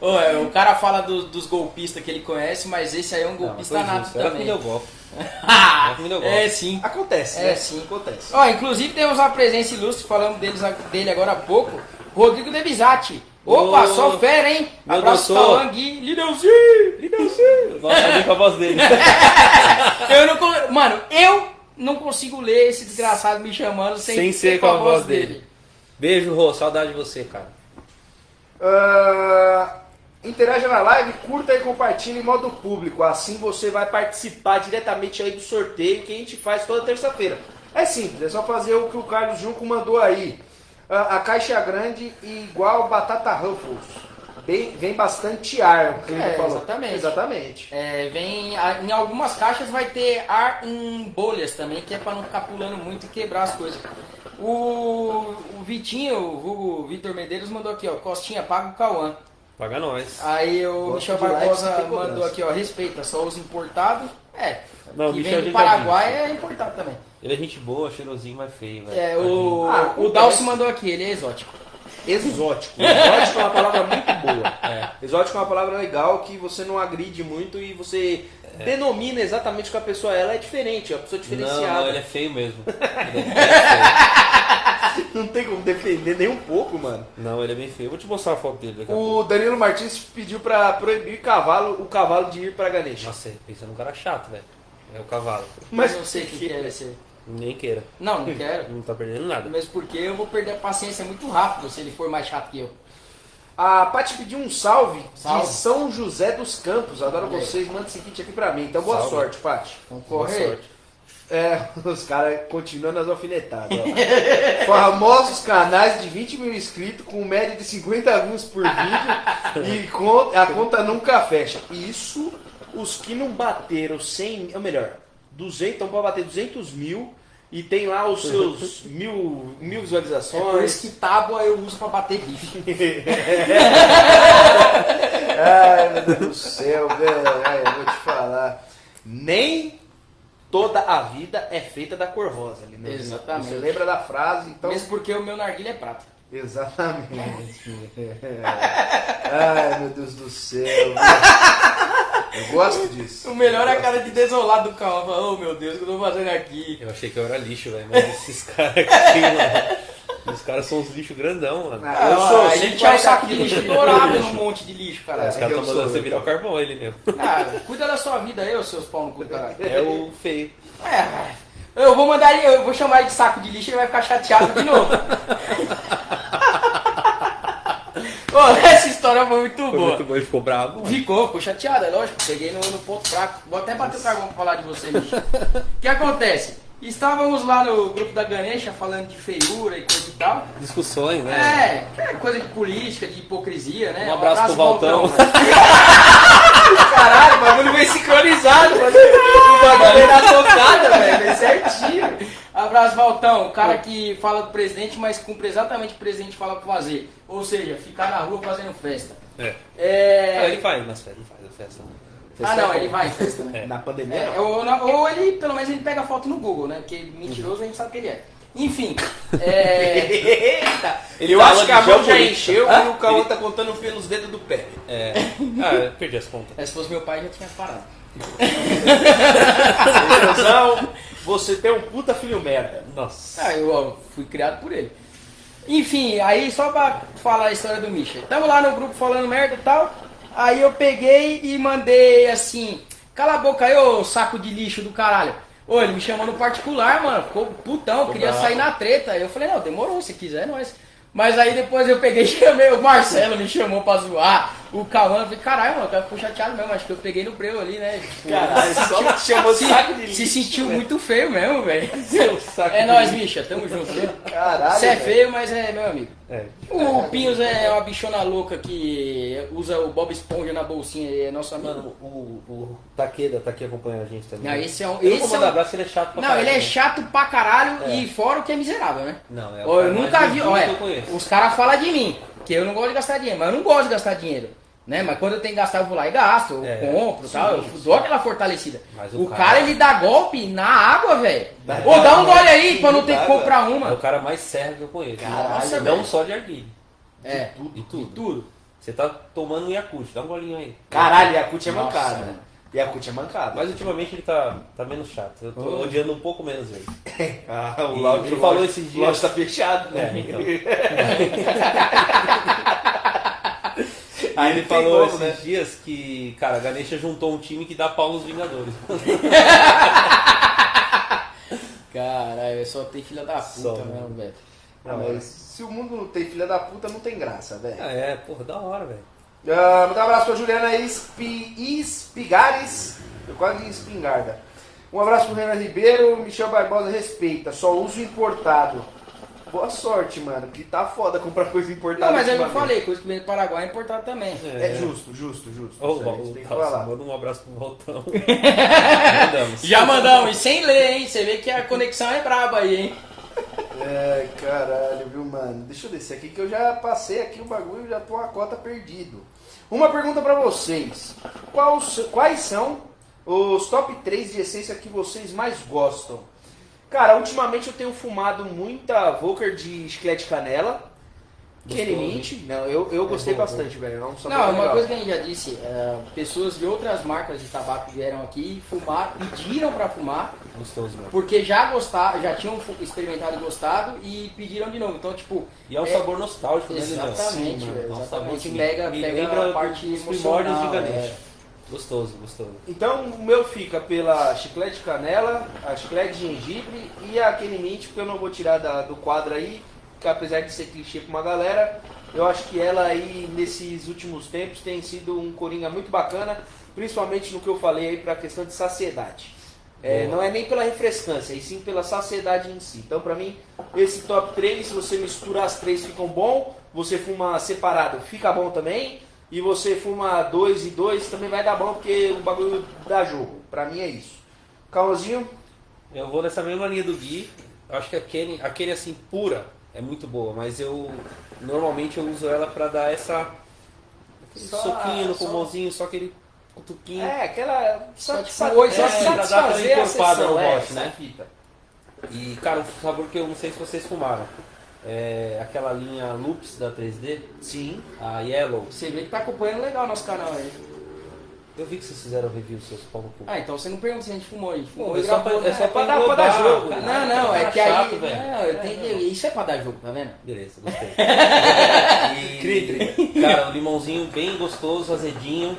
Ô, é, o cara fala do- dos golpistas que ele conhece, mas esse aí é um Não, golpista nato. Ela que me também. deu golpe. Ela que me deu golpe. é sim. Acontece, É, né? sim. Acontece. Ó, inclusive temos uma presença ilustre, falamos deles, dele agora há pouco. Rodrigo Debizati. Opa, Ô, só fera, hein? meu Abraço doutor. Cauã Gui, Lideuzinho, Lideuzinho. Nossa, eu vi com a voz dele. Eu não, mano, eu não consigo ler esse desgraçado me chamando sem, Sem ser com a voz dele. Beijo, Rô. Saudade de você, cara. Ah, interaja na live, curta e compartilhe em modo público. Assim você vai participar diretamente aí do sorteio que a gente faz toda terça-feira. É simples, é só fazer o que o Carlos Junco mandou aí. Ah, a caixa é grande e igual batata Ruffles. bem, vem bastante ar, o que ele É, falou. exatamente. Exatamente. É, vem, a- em algumas caixas vai ter ar em bolhas também, que é pra não ficar pulando muito e quebrar as coisas. O, o Vitinho, o vulgo Vitor Medeiros, mandou aqui, ó, Costinha, paga o Cauã. Paga nós. Aí o Gosto Michel Barbosa mandou aqui, ó, respeita, só usa importado. É, Não, o que Michel vem do a Paraguai é importado também. Ele é gente boa, cheirosinho, mas feio, velho. É, o, Ah, o Dalcio mandou aqui, ele é exótico. Exótico. Exótico é uma palavra muito boa. Exótico é uma palavra legal que você não agride muito e você denomina exatamente o que a pessoa é. Ela é diferente, é uma pessoa Não, diferenciada. não, ele é feio mesmo. Ele é feio. Não tem como defender nem um pouco, mano. Não, ele é bem feio. Vou te mostrar a foto dele daqui a pouco. O Danilo Martins pediu pra proibir cavalo, o cavalo de ir pra Ganesha. Nossa, pensa num cara chato, velho. É o cavalo. Mas Mas não sei o que, que é esse. Nem queira. Não, não quero. Não tá perdendo nada. Mesmo porque eu vou perder a paciência muito rápido se ele for mais chato que eu. A Paty pediu um salve, Salve. de São José dos Campos. Adoro Olha aí. vocês, manda esse kit aqui pra mim. Então boa Salve. sorte, Paty. Então Boa sorte. É, os caras continuando as alfinetadas. Famosos canais de 20 mil inscritos com média de 50 views por vídeo e con- a conta nunca fecha. Isso, os que não bateram 100, ou melhor, 200, então pode bater 200 mil e tem lá os seus mil, mil É por isso visualizações. que tábua eu uso pra bater bife. Ai, meu Deus do céu, velho. Ai, eu vou te falar. Nem toda a vida é feita da cor rosa. ali, né? Exatamente. Você lembra da frase, então. Mesmo porque o meu narguilha é prata. Exatamente. Ai, meu Deus do céu. velho. Eu gosto disso. O melhor é a cara de desolado do Calma. Fala, Oh meu Deus, o que eu tô fazendo aqui? Eu achei que eu era lixo, velho. Mas esses caras aqui, mano. Os caras são uns lixos grandão, mano. Ah, eu sou, a gente é um 40 saco de lixo de dourado num monte de lixo, Os cara. É, caras estão mandando você virar o carvão, ele mesmo. Ah, cuida da sua vida aí, ô seus pau no cu caralho. É o feio. É, eu vou mandar ele, eu vou chamar ele de saco de lixo e ele vai ficar chateado de novo. Ô, história foi muito Foi boa. muito bom, ele ficou bravo. mano. Ficou, ficou chateado, é lógico. Peguei no, no ponto fraco. Vou até bater o carvão pra falar de você, bicho. O que acontece? Estávamos lá no grupo da Ganesha falando de feiura e coisa e tal. Discussões, né? É, é coisa de política, de hipocrisia, né? Um abraço pro Valtão. Caralho, o bagulho veio sincronizado. O bagulho veio na tocada, velho. Veio certinho. Abraço, Valtão. O cara que fala do presidente, mas cumpre exatamente o que o presidente fala pra fazer. Ou seja, ficar na rua fazendo festa. É. É... Ele faz nas festas, ele faz a festa. Ah, não, ele vai em festa, né? É. Na pandemia, É, ou, na- ou ele, pelo menos, ele pega foto no Google, né? Porque mentiroso a gente sabe que ele é. Enfim, é... Eita! Ele eu acho que a mão já encheu Hã? e o Cauã tá contando pelos dedos do pé. É. Ah, eu perdi as contas. é, se fosse meu pai, já tinha parado. Conclusão, você tem um puta filho merda. Nossa. Ah, eu ó, fui criado por ele. Enfim, aí só pra falar a história do Misha. Tamo lá no grupo falando merda e tal. Aí eu peguei e mandei assim: Cala a boca aí, ô saco de lixo do caralho. Ô, ele me chamou no particular, mano. Ficou putão, queria sair na treta. Aí eu falei: Não, demorou, se quiser, é nóis. Mas aí depois eu peguei e chamei, o Marcelo me chamou pra zoar. O Cauã, eu falei: Caralho, mano, o cara ficou chateado mesmo. Acho que eu peguei no breu ali, né? Tipo, Caralho, só te chamou de se, saco de se lixo. sentiu muito feio mesmo, velho. É nóis, lixo. Misha, tamo junto, viu? Caralho. Você é feio, mas é meu amigo. É. O Pinhos é uma bichona louca que usa o Bob Esponja na bolsinha e é nosso amigo. Mano, o, o Takeda tá aqui acompanhando a gente também. Não, esse é um. Eu Esse é um... abraço, ele é chato pra Não, caralho, ele é né? chato pra caralho É. e fora o que é miserável, né? Não, é o cara eu nunca vi, olha, os caras falam de mim, que eu não gosto de gastar dinheiro, mas eu não gosto de gastar dinheiro. Né? Mas quando eu tenho que gastar, eu vou lá e gasto, eu É, compro e tal, eu sim, dou aquela fortalecida. Mas o o cara, cara- ele dá golpe na água, velho. Dá- Ô, dá um dá- gole aí pra não ter que água. comprar É uma. o cara mais sério que eu conheço. Caralho, não velho. só de arguilha. É, E tudo. tudo. Você tá tomando um Yakult, dá um golinho aí. Caralho, Yakut é Nossa, mancada. mano. Yakut é mancada. Mas ultimamente ele tá, tá menos chato. Eu tô Oh. odiando um pouco menos ele. Ah, o ele falou esses O dias- loja tá fechado, né? É, então. Aí ele falou como, esses né? dias que, cara, a Ganesha juntou um time que dá pau nos Vingadores. Caralho, só tem filha da puta Só, mesmo, velho. Ah, mas se o mundo não tem filha da puta, não tem graça, velho. ah, é, porra, da hora, velho. Ah, mandar um abraço pra Juliana Espi, Espigares. Eu quase disse espingarda. Um abraço pro Renan Ribeiro. Michel Barbosa respeita. Só uso importado. Boa sorte, mano, que tá foda comprar coisa importada. Não, mas eu ultimamente. falei, coisa que vem do Paraguai é importada também. É justo, justo, justo. Ô, você tem que falar. manda um abraço pro Voltão. Mandamos. Já mandamos, e sem ler, hein? Você vê que a conexão é braba aí, hein? É, caralho, viu, mano? Deixa eu descer aqui que eu já passei aqui o bagulho e já tô a cota perdido. Uma pergunta pra vocês. Quais, quais são os top 3 de essência que vocês mais gostam? Cara, ultimamente eu tenho fumado muita Volker de chiclete canela. Kenny Gostoso, Mint. Não, eu, eu gostei bom, bastante, velho. É um sabor Não, uma legal. coisa que a gente já disse, é, pessoas de outras marcas de tabaco vieram aqui fumar, pediram pra fumar, Gostoso, mano. porque já gostaram, já tinham experimentado e gostado e pediram de novo. Então, tipo, E é um É, sabor nostálgico, né? Exatamente, Sim, velho. É exatamente. sabor que Pega- me pega lembra a parte dos primórdios de emocional, Ganesha. é. Gostoso, gostoso. Então o meu fica pela chiclete canela, a chiclete de gengibre e a Kenny Mint, porque eu não vou tirar da- do quadro aí, que apesar de ser clichê pra uma galera, eu acho que ela aí nesses últimos tempos tem sido um coringa muito bacana, principalmente no que eu falei aí pra questão de saciedade. É, não é nem pela refrescância, e sim pela saciedade em si. Então, pra mim, esse top 3, se você misturar as três, ficam bom. Você fuma separado, fica bom também. E você fuma dois e dois, também vai dar bom, porque o bagulho dá jogo. Pra mim é isso. Calzinho? Eu vou nessa mesma linha do Gui. Acho que a Kenny, a Kenny assim, pura, é muito boa, mas eu normalmente eu uso ela pra dar essa Só- soquinho no só- pulmãozinho, só aquele cutuquinho. É, aquela. Só Só, só, é, satisfazer pra aquela a sessão, no é, bote, essa né? fita. E, cara, um sabor que eu não sei se vocês fumaram. É aquela linha Loops da 3D, Sim. a Yellow. Você vê que tá acompanhando legal o nosso canal aí. Eu vi que vocês fizeram review seus pau no cu. Ah, então você não pergunta se a gente fumou, a gente fumou Pô, é só pra, é né? só pra, pra dar- pra dar jogo. cara. Não, não, é Cara que aí. chato, velho. Não, eu tenho Isso é pra dar jogo, tá vendo? Beleza, gostei. E, cara, um limãozinho bem gostoso, azedinho.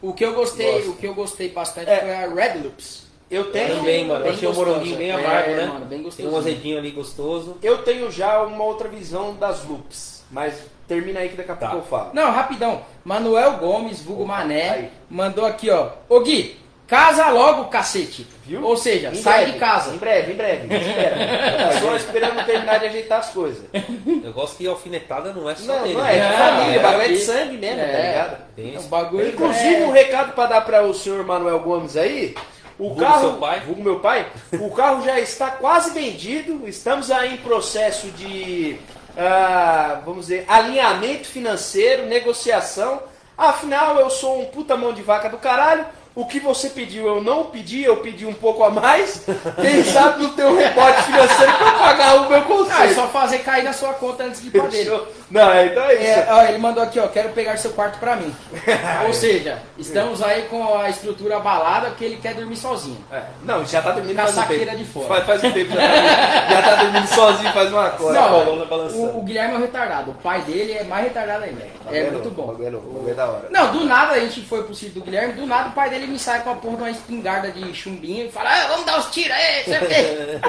O que eu gostei, Gosto. o que eu gostei bastante É. foi a Red Loops. Eu tenho. Também, mano. Um gostoso. moranguinho bem É, amargo, né? mano, bem Tem gostosinho. um azedinho ali gostoso. Eu tenho já uma outra visão das loops. Mas termina aí que daqui a Tá. pouco eu falo. Não, rapidão. Manuel Gomes, vulgo Opa, Mané, aí. mandou aqui, ó. Ô Gui, casa logo, cacete. Viu? Ou seja, Em sai breve, de casa. Em breve, em breve. Espera. Só esperando terminar de ajeitar as coisas. Eu gosto que alfinetada não é só Não, dele. não é, é né? família, é, o bagulho é de sangue mesmo, tá É. ligado? Tem O isso. bagulho Inclusive, é- um recado pra dar para o senhor Manuel Gomes aí. O Vulgo carro, seu pai. vulgo meu pai, o carro já está quase vendido. Estamos aí em processo de, ah, vamos dizer, alinhamento financeiro, negociação. Afinal, eu sou um puta mão de vaca do caralho. O que você pediu eu não pedi, eu pedi um pouco a mais. Quem sabe não tem um rebote financeiro pra pagar o meu Ah, é conselho. só fazer cair na sua conta antes de ir pra dele. Não, então é isso. É, ó, ele mandou aqui, ó, quero pegar seu quarto pra mim. Ou seja, estamos aí com a estrutura abalada porque ele quer dormir sozinho. É, não, já tá dormindo Com a faz um tempo. de fora. Faz, faz um tempo, já tá, já tá dormindo sozinho, faz uma coisa. Não, balançando. o, o Guilherme é um retardado, o pai dele é mais retardado ainda. É muito bom. É louco, bagulho é da hora. Não, do nada a gente foi pro sítio do Guilherme, do nada o pai dele me sai com a porra de uma espingarda de chumbinho e fala, ah, vamos dar os tiros aí, o quê.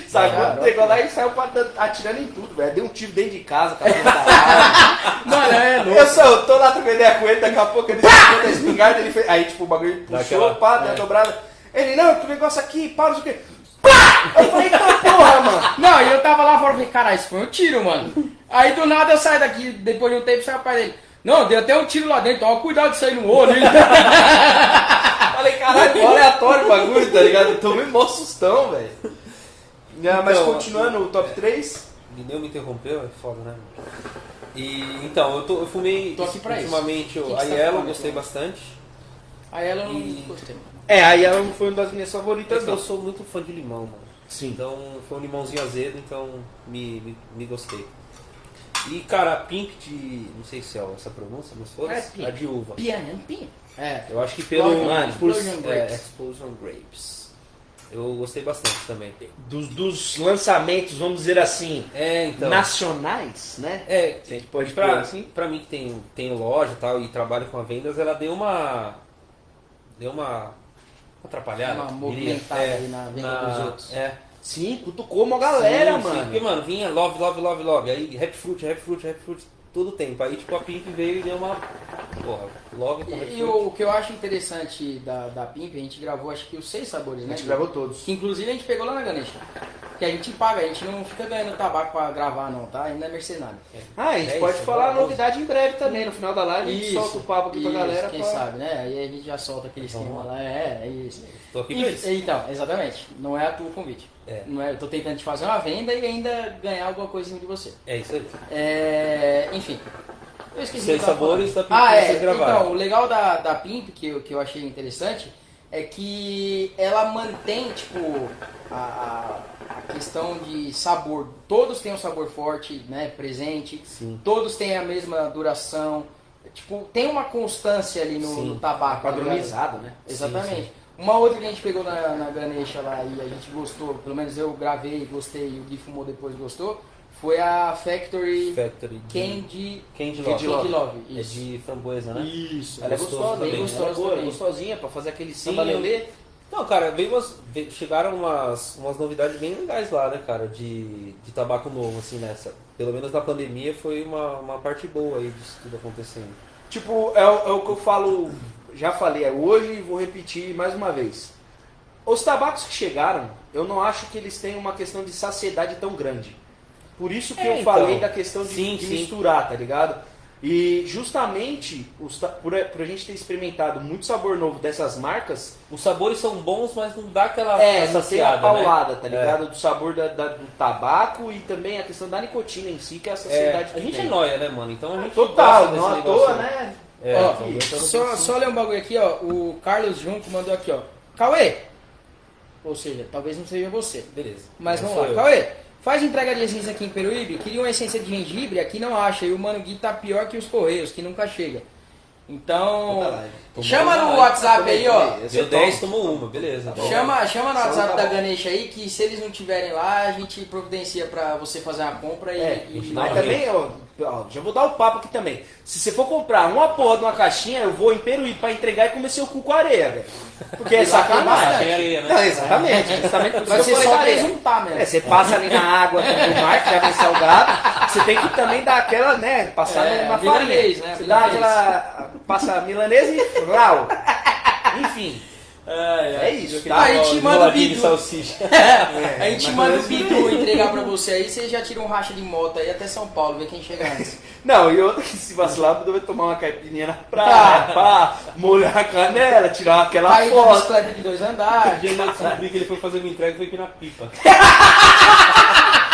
Sabe, Cara, quando pegou lá e saiu pra- atirando em tudo, velho. Deu um tiro dentro de casa, com a porra da arma. Mano, é louco. Eu só, eu tô lá trocando ideia com ele, daqui a pouco ele ficou da espingarda, ele fez. Aí, tipo, o bagulho puxou, Daquela- pá, deu uma dobrada. Ele, não, que negócio aqui, pá, não sei o quê. Pá! Eu falei, tá porra, mano. Não, e eu tava lá fora e falei, caralho, isso foi um tiro, mano. Aí do nada eu saio daqui, depois de um tempo, sai o pai dele. Não, deu até um tiro lá dentro, ó, cuidado disso aí no olho, hein? Falei, caralho, aleatório o bagulho, tá ligado? Eu tomei mó sustão, velho. Não, mas Então, continuando o top 3. Guineu me interrompeu, é foda, né? E então, eu, tô, eu fumei Tô aqui pra isso. ultimamente O que o que a tá Yellow, gostei bastante. Ela não E- gostei. É, ela não foi uma das minhas É favoritas, eu não. sou muito fã de limão, mano. Sim. Então foi um limãozinho azedo, então me, me, me gostei. E cara, a Pimp de. não sei se é essa pronúncia, mas foda É Pimp. a de uva. Piano, piano. É. Eu acho que pelo. Explosion- Mano, Explosion é, Grapes. Explosion Grapes. Eu gostei bastante também. Dos, dos lançamentos, vamos dizer assim, É, então. nacionais, né? É, A gente pode pra, assim. pra mim que tem, tem loja e tal e trabalho com a vendas, ela deu uma. Deu uma. atrapalhada. Uma movimentada É, na venda dos outros. É. Sim, cutucou uma galera, Sim, sim, mano. porque, mano, vinha love, love, love, love. Aí rap fruit, rap fruit, rap fruit, todo tempo. Aí, tipo, a Pimp veio e deu uma. Porra, rap E, fruit. e o, o que eu acho interessante da, da Pimp, a gente gravou acho que os seis sabores, A né? gente gravou todos. Que inclusive a gente pegou lá na Ganesha. Porque a gente paga, a gente não fica ganhando tabaco pra gravar não, tá? Ainda é mercenário. Ah, a gente É pode isso, falar a maravilhoso. novidade em breve também. No final da live a gente Isso, solta o papo aqui pra isso, galera. Quem pra- sabe, né? Aí a gente já solta aquele Vamos esquema lá. lá. É, é isso. Tô aqui pra isso. E- Então, exatamente. Não é a tua convite. É. Não é, eu tô tentando te fazer uma venda e ainda ganhar alguma coisinha de você. É isso aí. É, enfim. Eu esqueci Seis tava sabores falando. da Pimp Ah, é. gravaram. Então, o legal da, da Pimp, que eu, que eu achei interessante, é que ela mantém, tipo, a, a, questão de sabor. Todos têm um sabor forte, né, presente. Sim. Todos têm a mesma duração. Tipo, tem uma constância ali no, Sim. no tabaco. tá? Padronizado, né? Exatamente. Uma outra que a gente pegou na, na Ganesha lá e a gente gostou, pelo menos eu gravei e gostei, e o Gui fumou depois gostou, foi a Factory Factory de Candy, Candy Candy Love. Love. É de framboesa, né? Isso. Ela é gostosa também. também. Gostosa é boa, também. gostosinha pra fazer aquele sim Trabalhei. ali. Não, cara, veio umas, veio- chegaram umas, umas novidades bem legais lá, né, cara, de, de tabaco novo, assim, nessa. Pelo menos na pandemia foi uma, uma parte boa aí disso tudo acontecendo. Tipo, é, o- é o que eu falo, já falei hoje e vou repetir mais uma vez. Os tabacos que chegaram, eu não acho que eles tenham uma questão de saciedade tão grande. Por isso que É, eu então. falei da questão de, Sim, de sim. misturar, tá ligado? E justamente, os, por, a- por a gente ter experimentado muito sabor novo dessas marcas, Os sabores são bons, mas não dá aquela é, saciada, né? paulada, tá ligado? Do sabor da- da- do tabaco e também a questão da nicotina em si, que é a É, saciedade a gente é tem. nóia, né, mano? Então a gente Total, não à toa, né? É, Ó, então, só, só ler um bagulho aqui, ó. O Carlos Junco mandou aqui, ó. Cauê! Ou seja, talvez não seja você. Beleza. Mas Não vamos lá. eu. Cauê, faz entrega de essência aqui em Peruíbe. Queria uma essência de gengibre, aqui não acha. E o Mano Gui tá pior que os Correios, que nunca chega. Então, chama no WhatsApp aí, ó. Deu 10, tomou uma, beleza. Tá. Chama, chama no WhatsApp tá da. Ganesha aí, que se eles não tiverem lá, a gente providencia pra você fazer a compra e... É, e- mas também, ó, ó, já vou dar o papo aqui também. Se você for comprar uma porra de uma caixinha, eu vou em Peruíbe pra entregar e comer seu cu com areia, velho. Porque é sacanagem. areia, né? Não, exatamente. Justamente por isso ser eu falei só presuntar mesmo. É, você passa ali na água do mar, que já vem salgado. Você tem que também dar aquela, né? Passar É, na farinha. milanês, né, Você dá milanês. aquela. Passa milanesa e rau. Enfim. É isso, tá? A gente manda o Bidu. salsicha. a gente manda o é Bidu entregar pra você aí, você já tira um racha de moto aí até São Paulo, ver quem chega antes. Não, e outra que se vacilar, vou tomar uma caipirinha na praia, pá, molhar a canela, tirar aquela Aí foto. bicicleta de dois andares. O dia que eu descobri que ele foi fazer uma entrega foi aqui na pipa.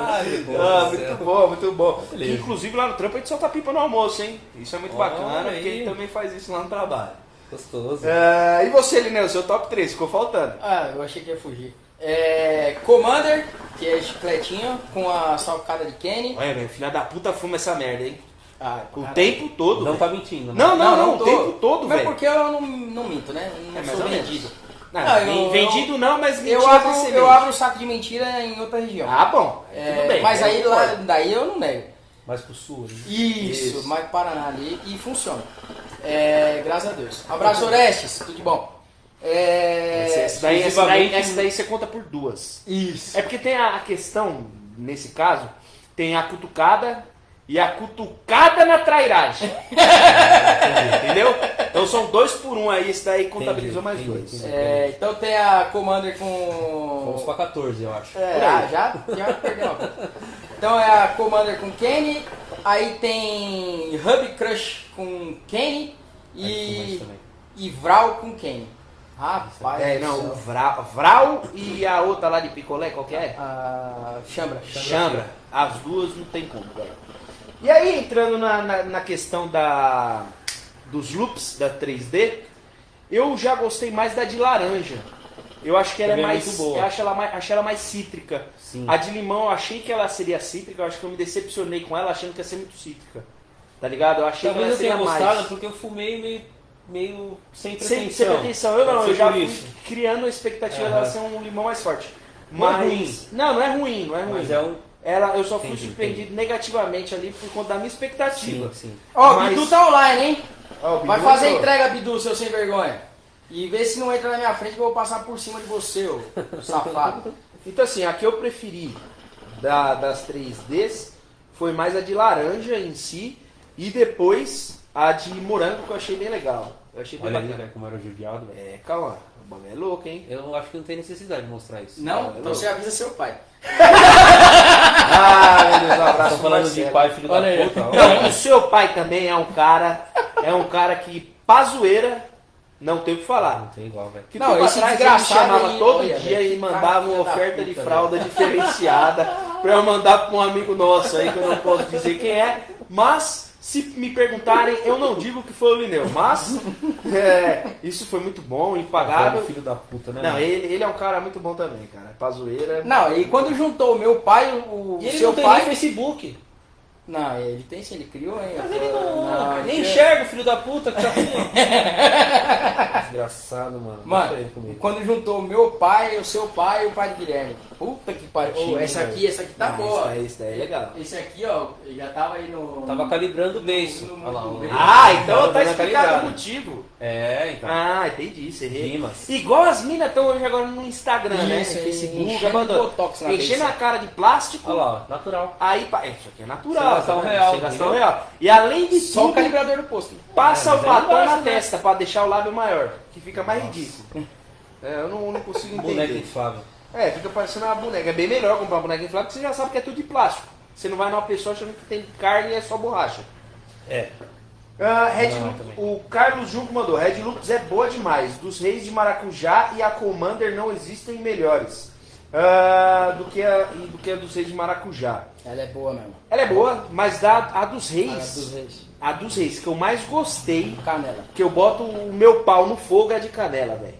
Ah, muito bom, muito bom. Inclusive lá no trampo a gente solta pipa no almoço, hein? Isso é muito Olha bacana, aí. porque ele também faz isso lá no trabalho. Gostoso. Ah, e você, Lineu, seu top 3, ficou faltando. Ah, eu achei que ia fugir. É, Commander, que é chicletinho, com a salcada de Kenny. Olha, meu, filha da puta fuma essa merda, hein? Ah, O caralho. tempo todo. Não velho. tá mentindo, né? Não, não, não, o tô. tempo todo, Mas velho. porque eu não, não minto, né? Não É, mais sou ou menos. vendido. Não, eu- vendido não, mas mentira Eu abro, você eu abro o saco de mentira em outra região. Ah, bom. É, tudo bem. mas aí eu lá, daí eu não nego. Mais pro sul, né? Isso, Isso. mais pro Paraná ali e funciona. É, graças a Deus. Abraço, Orestes, tudo de bom. É, Essa, essa daí, essa, daí, essa daí você conta por duas. Isso. É porque tem a a questão, nesse caso, tem a cutucada e a cutucada na trairagem. Entendeu? Então são dois por um aí, esse daí contabilizou mais entendi, dois. entendi. É, então tem a Commander com. Vamos pra 14, eu acho. É, ah, já, já. Então é a Commander com Kenny, aí tem Hub Crush com Kenny e, e Vral com Kenny. Rapaz, É, não, o Vral, Vral e a outra lá de picolé, qual que é? A Chambra. Chambra. As duas não tem como, galera. E aí, entrando na, na, na questão da, dos loops da 3D, eu já gostei mais da de laranja. Eu acho que ela é é mais. Eu acho ela mais, achei ela mais cítrica. Sim. A de limão eu achei que ela seria cítrica, eu acho que eu me decepcionei com ela achando que ia ser muito cítrica. Tá ligado? Eu achei Talvez eu que ela tenha seria gostado mais. porque eu fumei meio, meio sem pretensão. Sem, sem pretensão, eu não, eu já fui isso. criando a expectativa Aham. dela ser um limão mais forte. Não é Mas. ruim. Não, não é ruim, não é ruim. Mas é um... Ela, eu só fui Entendi, surpreendido negativamente ali por conta da minha expectativa. Sim, sim. Ó, Mas- Bidu tá online, hein? Ó, o Vai Bidu fazer entrou. entrega, Bidu, seu sem vergonha. E vê se não entra na minha frente que eu vou passar por cima de você, ô safado. Então assim, a que eu preferi da- das 3Ds foi mais a de laranja em si e depois a de morango que eu achei bem legal. Eu achei bem Olha ali, bacana. velho, como era judiado, velho. É, calma. O bagulho é louco, hein? Eu acho que não tem necessidade de mostrar isso. Não? é Então você avisa seu pai. Ah, meu Deus, um abraço Tô falando de Marcelo. pai, filho Olha da puta. Não, o seu pai também é um cara, é um cara que, pra zoeira, não tem o que falar. Não tem igual, velho. Que Não, esse atrás ele desgraçado chamava aí, todo olha, dia velho, e mandava uma oferta de fralda diferenciada pra eu mandar pra um amigo nosso aí, que eu não posso dizer quem é. Mas, se me perguntarem, eu não digo que foi o Lineu. Mas, é, isso foi muito bom, impagável. Filho da puta, né? Não, ele, ele é um cara muito bom também, cara. Pra zoeira. Não, e quando juntou o meu pai, o, o E ele seu não tem pai. nem Facebook. Não, ele tem sim, ele criou, hein? Mas ele não, nem ele- enxerga o filho da puta que tá Desgraçado, mano. Mano, quando juntou meu pai, o seu pai e o pai do Guilherme. Puta que pariu. Time, essa aqui, essa aqui tá Não, boa. Isso daí, é legal. Esse aqui, ó, já tava aí no. Tava calibrando o beijo. Ah, então tá explicado o motivo. É, então. Ah, entendi, você errei. Rimas. Igual as minas estão hoje agora no Instagram, né? Isso, No Facebook, enchendo botox na Enchendo a cara de plástico. Olha lá, natural. Aí, pá, isso aqui é natural. Um tá vendo? real, Sem gastar um entendeu? real. E além de Só o tudo, calibrador do posto. passa É, o batom na né? testa pra deixar o lábio maior, que fica mais ridículo. É, eu não, não consigo Boneca entender. inflável. É, fica parecendo uma boneca. É bem melhor comprar uma boneca inflável, porque você já sabe que é tudo de plástico. Você não vai numa pessoa achando que tem carne e é só borracha. É. Ah, Red Não, o Carlos Junco mandou, Red Loops é boa demais. Dos reis de Maracujá e a Commander não existem melhores ah, do, que a, e do que a dos reis de Maracujá. Ela é boa mesmo. Ela é boa, mas da, a dos reis, é dos reis. a dos reis que eu mais gostei, Canela. que eu boto o meu pau no fogo é a de canela, velho.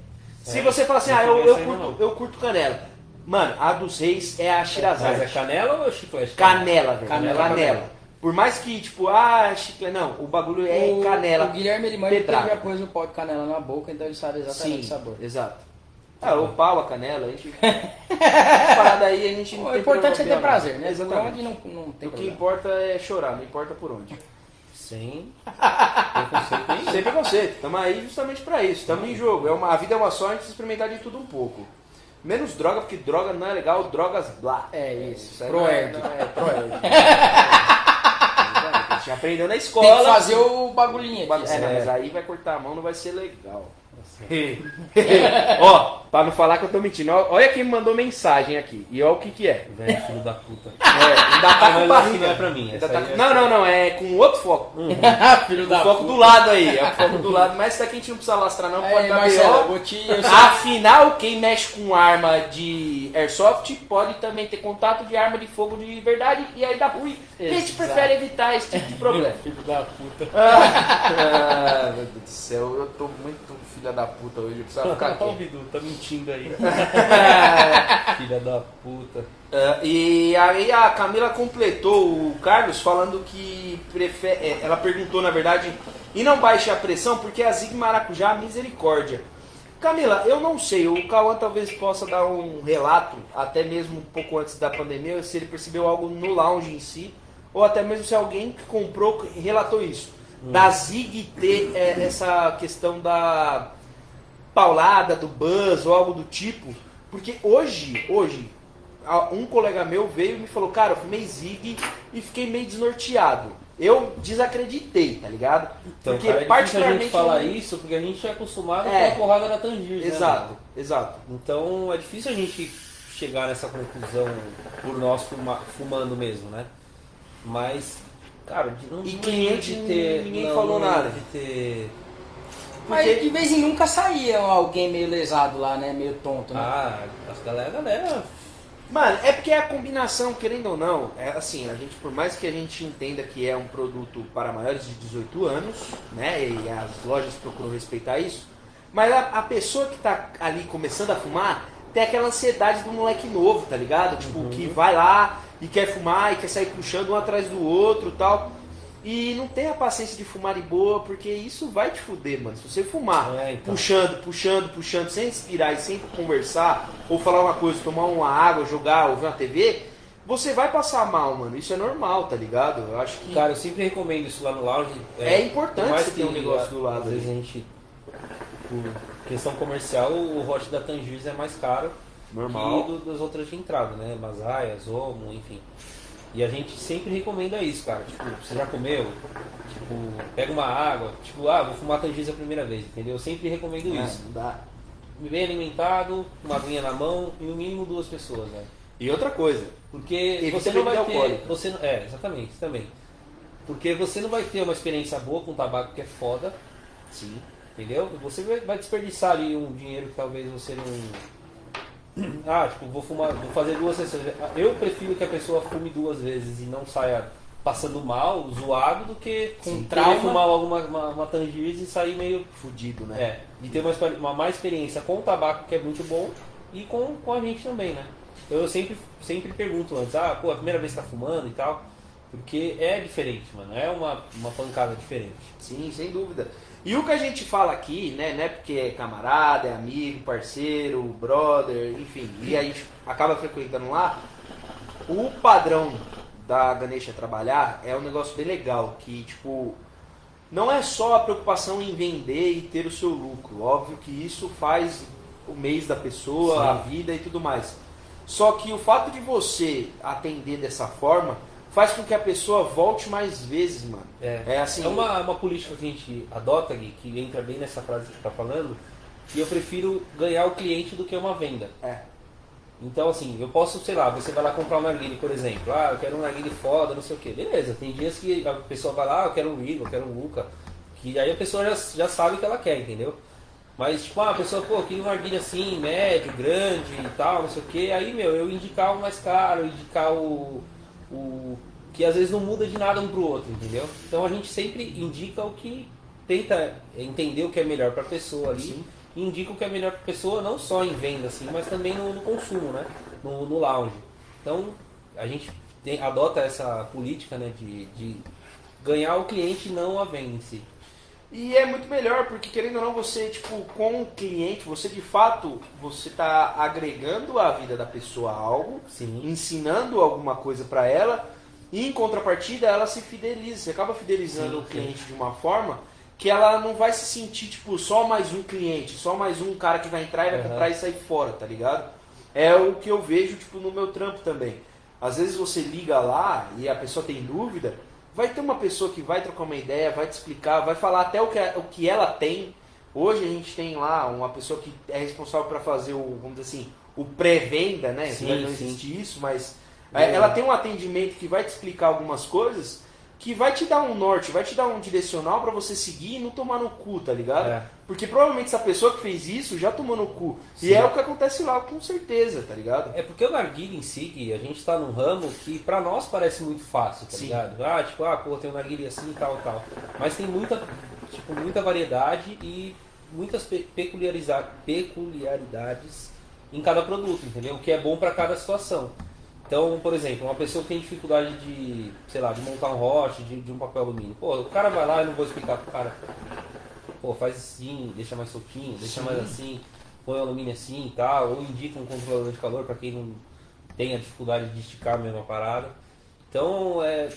Se É, você fala assim, não ah, eu, eu, a curto, não. eu curto canela. Mano, a dos reis é a Mas é Shirazade. canela ou chiclete? Canela, velho. Canela, Canela. canela. Por mais que, tipo, ah, chiclete. Não, o bagulho é o, canela. O Guilherme ele ele já pôs o pó de canela na boca, então ele sabe exatamente Sim, o sabor. exato. Ah, o pau, a canela, a gente. Parada aí a gente não O tem importante é ter prazer, né? Exatamente. não, não tem O que problema. importa é chorar, não importa por onde. Sem preconceito nenhum. Sem preconceito, estamos aí justamente pra isso, estamos em jogo. É uma, a vida é uma só, a gente precisa experimentar de tudo um pouco. Menos droga, porque droga não é legal, drogas blá. É isso. Pro não é- não É, proerd. a gente aprendeu na Tem que escola. fazer o bagulhinho aqui. É, não, É. mas aí vai cortar a mão, não vai ser legal. Ó, pra não falar que eu tô mentindo, ó, olha quem me mandou mensagem aqui. E olha o que que é. Velho, filho da puta. É, ainda tá com Mas barriga. não é pra mim, Ainda essa tá aí com- é- Não, não, não, é com outro foco. Filho O da foco puta. do lado aí, é o foco do lado, mas isso daqui a gente não precisa lastrar não, pode Aí, dar Marcelo, eu B.O. vou te... Eu sei- Afinal, quem mexe com arma de airsoft pode também ter contato de arma de fogo de verdade e aí dá ruim. A gente Exato. prefere evitar esse tipo de problema. Filho da puta. ah, meu Deus do céu, eu tô muito filha da puta hoje, precisava ficar aqui. Bidu, tá mentindo aí. Filha da puta. Ah, e aí a Camila completou o Carlos falando que prefere, é, ela perguntou na verdade, e não baixe a pressão porque a Zig Maracujá misericórdia. Camila, eu não sei, o Cauã talvez possa dar um relato, até mesmo um pouco antes da pandemia, se ele percebeu algo no lounge em si, ou até mesmo se alguém que comprou relatou isso. Da Zig ter é, essa questão da paulada, do buzz ou algo do tipo. Porque hoje, hoje, um colega meu veio e me falou, cara, eu fumei Zig e fiquei meio desnorteado. Eu desacreditei, tá ligado? Então, porque cara, é difícil a gente particularmente. falar isso porque a gente é acostumado É. com a porrada da Tangier. né, Exato, mano? exato. Então é difícil a gente chegar nessa conclusão por nós fuma- fumando mesmo, né? Mas, cara, não E cliente, de ter, ninguém não, falou nada. De ter. Mas de vez em nunca saía alguém meio lesado lá, né? Meio tonto, né? Ah, as galera, galera. Mano, é porque a combinação, querendo ou não, é assim, a gente, por mais que a gente entenda que é um produto para maiores de 18 anos, né? E as lojas procuram respeitar isso, mas a, a pessoa que tá ali começando a fumar tem aquela ansiedade do moleque novo, tá ligado? Tipo, que vai lá e quer fumar e quer sair puxando um atrás do outro tal. E não tem a paciência de fumar de boa, porque isso vai te fuder, mano. Se você fumar É, então. puxando, puxando, puxando, sem respirar e sem conversar, ou falar uma coisa, tomar uma água, jogar, ouvir uma TV, você vai passar mal, mano. Isso é normal, tá ligado? Eu acho que. Cara, eu sempre recomendo isso lá no lounge. É importante por mais você ter um negócio do lado Às vezes a gente, por questão comercial, o hot da Tangiers é mais caro Normal. que do- das outras de entrada, né? Masaia, Zomo, enfim. E a gente sempre recomenda isso, cara. Tipo, você já comeu? Tipo, pega uma água. Tipo, ah, vou fumar Tangiers a primeira vez, entendeu? Eu sempre recomendo É, isso. não dá. bem alimentado, uma aguinha na mão e no mínimo duas pessoas, né? E outra coisa, Porque você não vai ter. Você, não- é, exatamente, também. Porque você não vai ter uma experiência boa com tabaco que é foda, sim. entendeu? Você vai- vai desperdiçar ali um dinheiro que talvez você não. Ah, tipo, vou fumar, vou fazer duas sessões. Eu prefiro que a pessoa fume duas vezes e não saia passando mal, zoado, do que Com querer trauma. fumar logo uma, uma, uma tangiz e sair meio Fudido, né? É, e ter uma, uma má experiência com o tabaco, que é muito bom, e com, com a gente também, né? Eu sempre, sempre pergunto antes, ah, pô, a primeira vez que tá fumando e tal, porque é diferente, mano, é uma, uma pancada diferente. Sim, sem dúvida. E o que a gente fala aqui, né, não é porque é camarada, é amigo, parceiro, brother, enfim, e a gente acaba frequentando lá, o padrão da Ganesha trabalhar é um negócio bem legal, que tipo, não é só a preocupação em vender e ter o seu lucro, óbvio que isso faz o mês da pessoa, Sim. a vida e tudo mais. Só que o fato de você atender dessa forma faz com que a pessoa volte mais vezes, mano. É, assim, é uma, uma política que a gente adota, Gui, que entra bem nessa frase que você tá falando, e eu prefiro ganhar o cliente do que uma venda. É. Então, assim, eu posso, sei lá, você vai lá comprar um narguile, por exemplo. Ah, eu quero um narguile foda, não sei o quê. Beleza, tem dias que a pessoa vai lá, ah, eu quero um Igor, eu quero um Luca. Que aí a pessoa já, já sabe o que ela quer, entendeu? Mas, tipo, ah, a pessoa, pô, queria um narguile assim, médio, grande e tal, não sei o quê. Aí, meu, eu indicar o mais caro, indicar o, o... Que às vezes não muda de nada um pro outro, entendeu? Então a gente sempre indica o que tenta entender o que é melhor pra pessoa ali Sim. e indica o que é melhor para a pessoa, não só em venda, assim, mas também no, no consumo, né? No, no lounge. Então, a gente tem- adota essa política né, de, de ganhar o cliente e não a venda em si. E é muito melhor, porque querendo ou não, você, tipo, com o cliente, você de fato, você tá agregando à vida da pessoa algo, Sim. ensinando alguma coisa para ela, e em contrapartida ela se fideliza, você acaba fidelizando Sim, o sim. cliente de uma forma que ela não vai se sentir, tipo, só mais um cliente, só mais um cara que vai entrar e vai Aham. comprar e sair fora, tá ligado? É o que eu vejo, tipo, no meu trampo também. Às vezes você liga lá e a pessoa tem dúvida, vai ter uma pessoa que vai trocar uma ideia, vai te explicar, vai falar até o que, o que ela tem. Hoje a gente tem lá uma pessoa que é responsável para fazer o, vamos dizer assim, o pré-venda, né? Sim, não sim. existe isso, mas É. é, ela tem um atendimento que vai te explicar algumas coisas que vai te dar um norte, vai te dar um direcional para você seguir e não tomar no cu, tá ligado? É. Porque provavelmente essa pessoa que fez isso já tomou no cu. Sim. E é o que acontece lá, com certeza, tá ligado? É porque o narguile em si, a gente tá num ramo que pra nós parece muito fácil, tá Sim. ligado? Ah, tipo, ah, pô, tem um narguile assim e tal, tal. Mas tem muita, tipo, muita variedade e muitas pe- peculiaridades em cada produto, entendeu? O que é bom pra cada situação. Então, por exemplo, uma pessoa que tem dificuldade de, sei lá, de montar um roche, de, de um papel alumínio. Pô, o cara vai lá e não vou explicar pro cara. Pô, faz assim, deixa mais soltinho, deixa mais assim, põe o alumínio assim e tal, ou indica um controlador de calor para quem não tem a dificuldade de esticar a mesma parada. Então, é,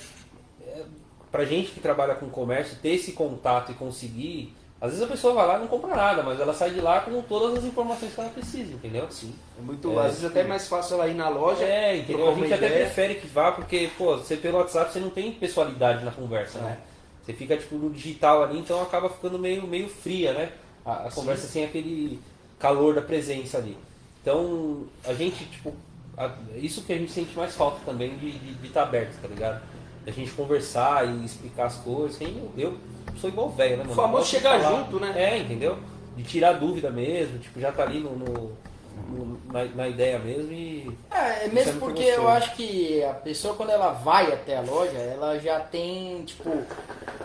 é, pra gente que trabalha com comércio, ter esse contato e conseguir. Às vezes a pessoa vai lá e não compra nada, mas ela sai de lá com todas as informações que ela precisa, entendeu? Sim. É muito, É, às vezes até é mais fácil ela ir na loja. É, entendeu? A gente até ideia. prefere que vá, porque, pô, você pelo WhatsApp você não tem pessoalidade na conversa, É. né? Você fica tipo no digital ali, então acaba ficando meio, meio fria, né? A, a conversa sem aquele calor da presença ali. Então, a gente, tipo, a- isso que a gente sente mais falta também de estar de, estar aberto, tá ligado? Da gente conversar e explicar as coisas. Quem- Eu sou igual velho, né, mano? O famoso chegar falar. junto, né? É, entendeu? De tirar dúvida mesmo, tipo, já tá ali no, no- no- na, na ideia mesmo e. É, é é mesmo porque eu acho que a pessoa quando ela vai até a loja, ela já tem, tipo,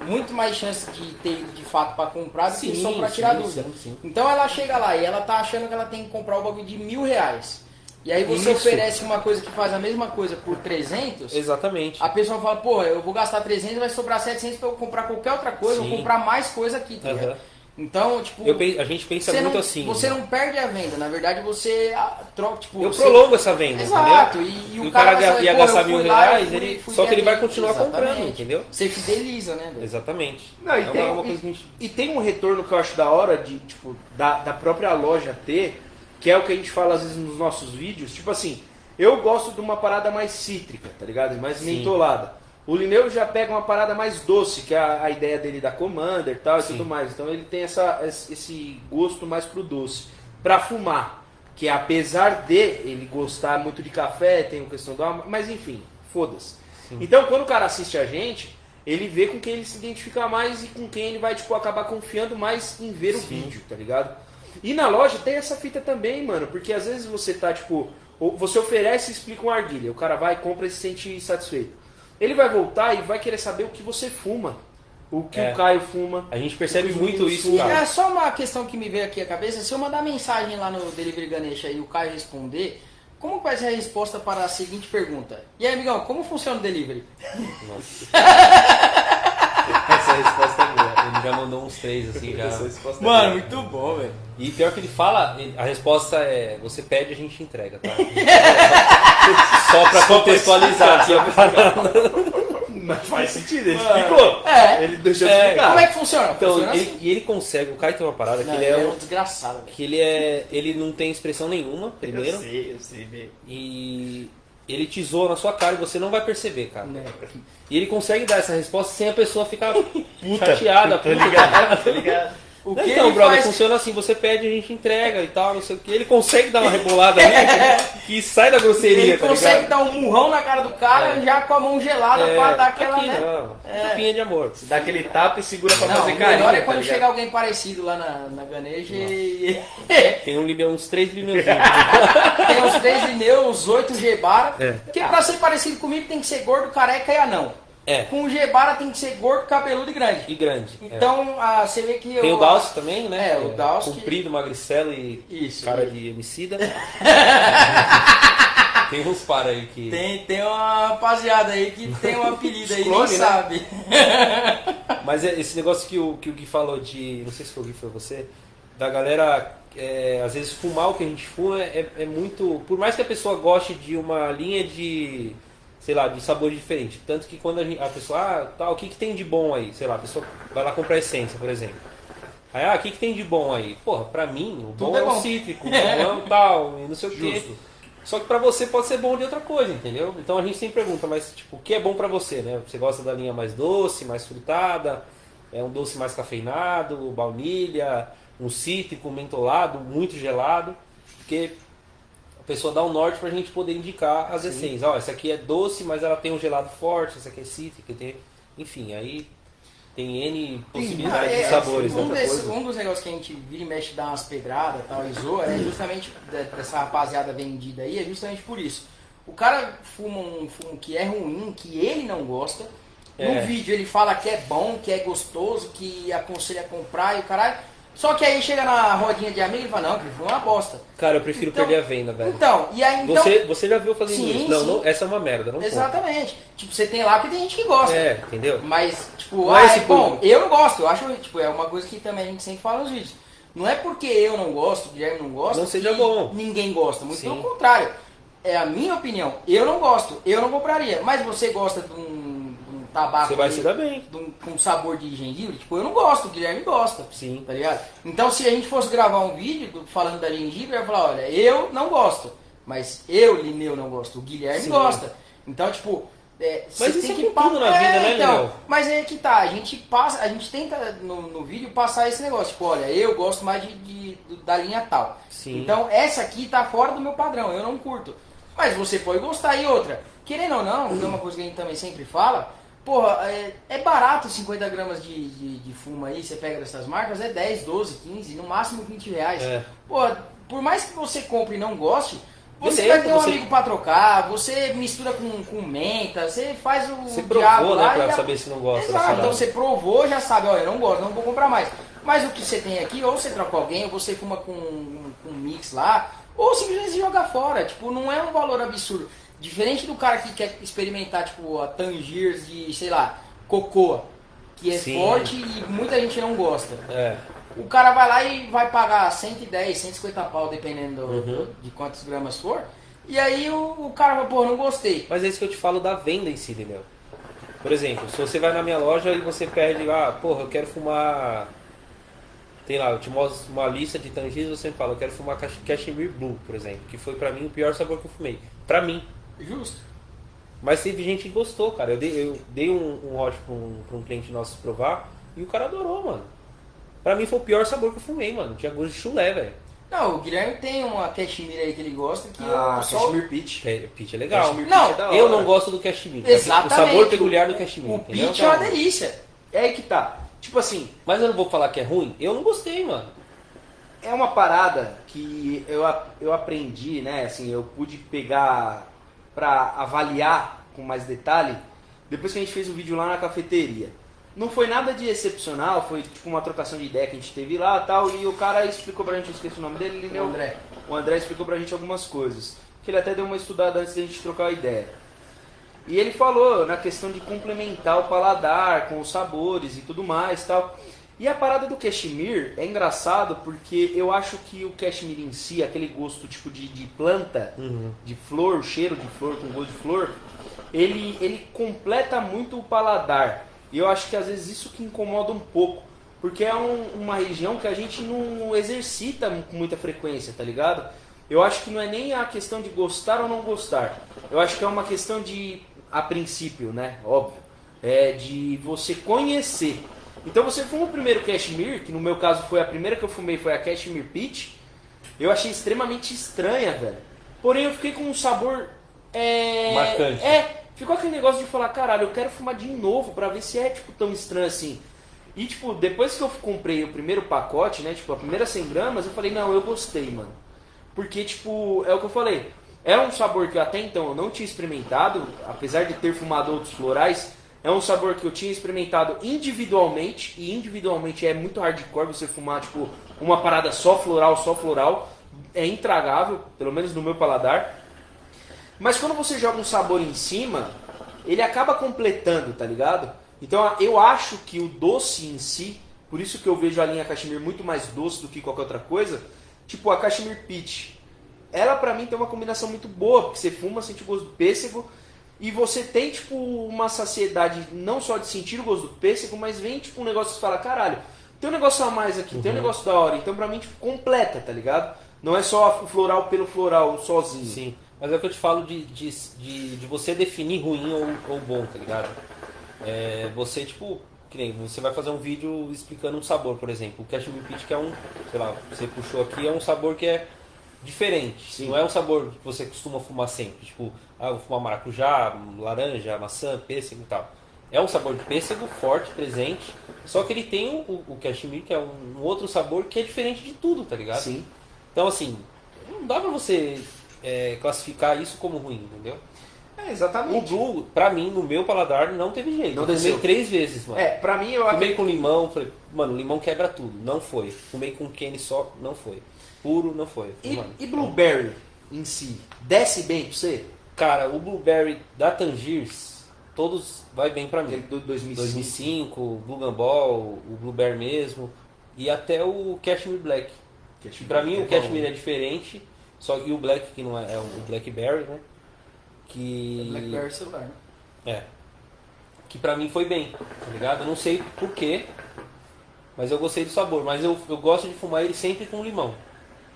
muito mais chance de ter ido de fato pra comprar do que só pra tirar sim, dúvida. sim, sim. Então ela chega lá e ela tá achando que ela tem que comprar o bagulho de mil reais. E aí você Isso. oferece uma coisa que faz a mesma coisa por 300, Exatamente. a pessoa fala, porra, eu vou gastar 300, vai sobrar 700 pra eu comprar qualquer outra coisa, Sim. vou comprar mais coisa aqui, tá? Aham. Então, tipo, a gente pensa muito não, assim. você né? não perde a venda, na verdade você ah, troca, tipo, Eu você- prolongo essa venda, Exato, entendeu? e, e E o cara, cara ia- pô, gastar mil reais, fui- ele- fui só que ele vai continuar comprando, Exatamente. entendeu? Você fideliza, né? velho? Exatamente. Não, e, é tem, uma, uma e- coisa que a gente. e tem um retorno que eu acho da hora de, tipo, da, da própria loja ter, que é o que a gente fala às vezes nos nossos vídeos, tipo assim, eu gosto de uma parada mais cítrica, tá ligado? Mais Sim. mentolada. O Lineu já pega uma parada mais doce, que é a, a ideia dele da Commander e tal e Sim. tudo mais. Então ele tem essa, esse gosto mais pro doce. pra fumar. Que apesar de ele gostar muito de café, tem a questão do mas enfim, foda-se. Então quando o cara assiste a gente, ele vê com quem ele se identifica mais e com quem ele vai, tipo, acabar confiando mais em ver o vídeo, tá ligado? E na loja tem essa fita também, mano, porque às vezes você tá, tipo, você oferece e explica uma arguilha, o cara vai, compra e se sente satisfeito. Ele vai voltar e vai querer saber o que você fuma, o que É. o Caio fuma. A gente percebe muito isso, cara. É só uma questão que me veio aqui à cabeça. Se eu mandar mensagem lá no Delivery Ganesha e o Caio responder, como vai ser a resposta para a seguinte pergunta? E aí, amigão, como funciona o delivery? Essa resposta é boa. Já mandou uns três, assim, já. É Mano, muito bom, velho. E pior que ele fala, a resposta é: você pede, a gente entrega, tá? Só pra contextualizar aqui a. Mas faz sentido, ele explicou. É. Ele deixou É, explicar. Como é que funciona? Então, funciona ele, assim. e ele consegue, o Caio tem uma parada que Não, ele é, um um, desgraçado, velho. que ele é. Ele não tem expressão nenhuma, primeiro. Eu sei, eu sei, velho. E ele te zoa na sua cara e você não vai perceber, cara. Né? E ele consegue dar essa resposta sem a pessoa ficar chateada. Tá puta. ligado? Tá ligado? O que então, ele brother, faz... funciona assim, você pede, a gente entrega e tal, não sei o que. Ele consegue dar uma rebolada ali que sai da grosseria, Ele tá consegue ligado? dar um murrão na cara do cara É. já com a mão gelada É, pra dar aquela, aqui né? não, tapinha de amor. Dá aquele tapa e segura pra Não, fazer carinho. melhor é tá quando ligado? chega alguém parecido lá na, na Ganeja e... Tem um, limão- uns três limãozinhos. Tem uns três Lineu, uns oito Gebara. É. Porque pra ser parecido comigo tem que ser gordo, careca e anão. É, Com o Gebara tem que ser gordo, cabeludo e grande. e grande. é. Então ah, você vê que Tem eu- o Dalcio também, né? É, o Dalcio que- Comprido, magricelo e Isso. cara de emicida. tem uns para aí que... Tem, tem uma rapaziada aí que tem um apelido aí, clone, nem né? sabe. Mas é esse negócio que o, que o Gui falou de. Não sei se foi o Gui foi você. Da galera, é, às vezes, fumar o que a gente fuma é, é muito. Por mais que a pessoa goste de uma linha de. Sei lá, de sabor diferente. Tanto que quando a, gente- a pessoa. Ah, tá, o que, que tem de bom aí? Sei lá, a pessoa vai lá comprar essência, por exemplo. Aí, ah, o que, que tem de bom aí? Porra, pra mim, o bom é é, o bom. cítrico, o bom é o tal, e não sei o quê. Justo. Só que pra você pode ser bom de outra coisa, entendeu? Então a gente sempre pergunta, mas tipo, o que é bom pra você, né? Você gosta da linha mais doce, mais frutada, é um doce mais cafeinado, baunilha, um cítrico, mentolado, muito gelado, porque a pessoa dá um norte pra gente poder indicar as essências. Ó, essa aqui é doce, mas ela tem um gelado forte, essa aqui é cítrica, tem, enfim, aí tem N possibilidades É, de sabores, um, né? desse- um dos negócios que a gente vira e mexe dá umas pedradas e tal, e zoa, é justamente de- dessa rapaziada vendida aí, é justamente por isso. O cara fuma um fumo que é ruim, que ele não gosta. No É. vídeo ele fala que é bom, que é gostoso, que aconselha a comprar e o caralho. Só que aí chega na rodinha de amigo e fala, não, que foi uma bosta. Cara, eu prefiro Então- perder a venda, velho. Então, e aí então. Você, você já viu fazendo Sim, isso? Não, sim. não, essa é uma merda, não. Exatamente. Tipo, você tem lá porque tem gente que gosta. É, entendeu? Mas, tipo, Não é ah, esse é bom, eu não gosto, eu acho, tipo, é uma coisa que também a gente sempre fala nos vídeos. Não é porque eu não gosto, o Guilherme não gosta, Não seja que bom. ninguém gosta. Muito Sim. pelo contrário. É a minha opinião. Eu não gosto, eu não compraria. Mas você gosta de um tabaco Você vai se dar bem. um- com sabor de gengibre? Tipo, eu não gosto, o Guilherme gosta. Sim. Tá ligado? Então, se a gente fosse gravar um vídeo do- falando da gengibre, eu ia falar, olha, eu não gosto. Mas eu, Lineu, não gosto. O Guilherme Sim. gosta. Então, tipo... é, você Mas isso tem é que tudo na vida, né, então, Lineu? Mas é que tá, a gente passa, a gente tenta no, no vídeo passar esse negócio, tipo, olha, eu gosto mais de, de- da linha tal. Sim. Então essa aqui tá fora do meu padrão, eu não curto. Mas você pode gostar e outra. Querendo ou não, que é uma coisa que a gente também sempre fala, porra, é, é barato 50 gramas de, de, de fumo aí, você pega dessas marcas, é 10, 12, 15, no máximo 20 reais. É. Porra, por mais que você compre e não goste, você Beleza, vai ter um você- amigo pra trocar, você mistura com, com menta, você faz o Você provou, lá né, e pra já- saber se não gosta Exato, então você provou, já sabe, olha, eu não gosto, não vou comprar mais. Mas o que você tem aqui, ou você troca alguém, ou você fuma com, com um mix lá, ou simplesmente joga fora. Tipo, não é um valor absurdo. Diferente do cara que quer experimentar, tipo, a Tangiers de, sei lá, cocoa, que é Sim. forte e muita gente não gosta. É. O cara vai lá e vai pagar 110, 150 pau, dependendo do- Uhum. de quantos gramas for. E aí o, o cara vai, pô, não gostei. Mas é isso que eu te falo da venda em si, entendeu? Por exemplo, se você vai na minha loja e você pede, ah, porra, eu quero fumar. Tem lá, eu te mostro uma lista de tangis você me fala, eu quero fumar Cash- Cashmere Blue, por exemplo, que foi pra mim o pior sabor que eu fumei. Pra mim. Justo. Mas teve gente que gostou, cara. Eu dei, eu dei um, um hot pra um, pra um cliente nosso provar e o cara adorou, mano. Pra mim foi o pior sabor que eu fumei, mano. Tinha gosto de chulé, velho. Não, o Guilherme tem uma cashmere aí que ele gosta que Ah, o pessoal... Cashmere Peach. É, Peach é legal. Cashmere Não, Peach é hora. Eu não gosto do cashmere. Exatamente. O sabor peculiar do cashmere. O entendeu? peach é uma delícia. É aí que tá. Tipo assim, Mas eu não vou falar que é ruim. Eu não gostei, mano. é uma parada que eu, eu aprendi, né? Assim, eu pude pegar pra avaliar com mais detalhe depois que a gente fez o vídeo lá na cafeteria. Não foi nada de excepcional, foi tipo uma trocação de ideia que a gente teve lá tal, e o cara explicou pra gente, eu esqueci o nome dele, ele O leu- André. o André explicou pra gente algumas coisas. Que ele até deu uma estudada antes da gente trocar a ideia. E ele falou na questão de complementar o paladar com os sabores e tudo mais tal. E a parada do cashmere é engraçado porque eu acho que o cashmere em si, aquele gosto tipo de, de planta, de flor, o cheiro de flor com gosto de flor, ele, ele completa muito o paladar. E eu acho que às vezes isso que incomoda um pouco. Porque é um- uma região que a gente não exercita com muita frequência, tá ligado? Eu acho que não é nem a questão de gostar ou não gostar. Eu acho que é uma questão de, a princípio, né? Óbvio. É de você conhecer. Então você fuma o primeiro Cashmere, que no meu caso foi a primeira que eu fumei, foi a Cashmere Peach. Eu achei extremamente estranha, velho. Porém eu fiquei com um sabor. É. Marcante. É, ficou aquele negócio de falar, caralho, eu quero fumar de novo pra ver se é tipo tão estranho assim. E tipo, depois que eu comprei o primeiro pacote, né? Tipo, a primeira 100 gramas, eu falei, não, eu gostei, mano. Porque, tipo, é o que eu falei. É um sabor que até então eu não tinha experimentado, apesar de ter fumado outros florais. É um sabor que eu tinha experimentado individualmente, e individualmente é muito hardcore você fumar, tipo, uma parada só floral, só floral. É intragável, pelo menos no meu paladar. Mas quando você joga um sabor em cima, ele acaba completando, tá ligado? Então eu acho que o doce em si, por isso que eu vejo a linha Cashmere muito mais doce do que qualquer outra coisa, tipo a Cashmere Peach. Ela pra mim tem uma combinação muito boa, porque você fuma, sente o gosto do pêssego, e você tem tipo uma saciedade não só de sentir o gosto do pêssego, mas vem tipo um negócio que fala, caralho, tem um negócio a mais aqui, tem um negócio da hora, então pra mim tipo completa, tá ligado? Não é só o floral pelo floral sozinho. Sim. Mas é o que eu te falo de, de, de, de você definir ruim ou, ou bom, tá ligado? É, você, tipo, que nem você vai fazer um vídeo explicando um sabor, por exemplo. O Cashmere Peach, que é um, sei lá, você puxou aqui, é um sabor que é diferente. Sim. Não é um sabor que você costuma fumar sempre. Tipo, ah, eu vou fumar maracujá, laranja, maçã, pêssego e tal. É um sabor de pêssego forte, presente. Só que ele tem o, o Cashmere, que é um, um outro sabor que é diferente de tudo, tá ligado? Sim. Então, assim, não dá pra você é, classificar isso como ruim, entendeu? É, O exatamente. Blue, pra mim, no meu paladar, não teve jeito. Não eu fumei desceu. três vezes, mano. É, pra mim eu Fumei acredito. com limão, falei, mano, limão quebra tudo. Não foi. Fumei com Kenny só, não foi. Puro, não foi. E, e Blueberry em si, desce bem pra você? Cara, o Blueberry da Tangiers, todos vai bem pra Aquele mim. do 2005. 2005, o Blue Gambol, o Blueberry mesmo. E até o Cashmere Black. Cashmere Pra mim é o Cashmere é diferente, só que o Black, que não é, é o Blackberry, né? Que. Blackberry celular, né? É. Que pra mim foi bem, tá ligado? Eu não sei porquê, mas eu gostei do sabor. Mas eu, eu gosto de fumar ele sempre com limão.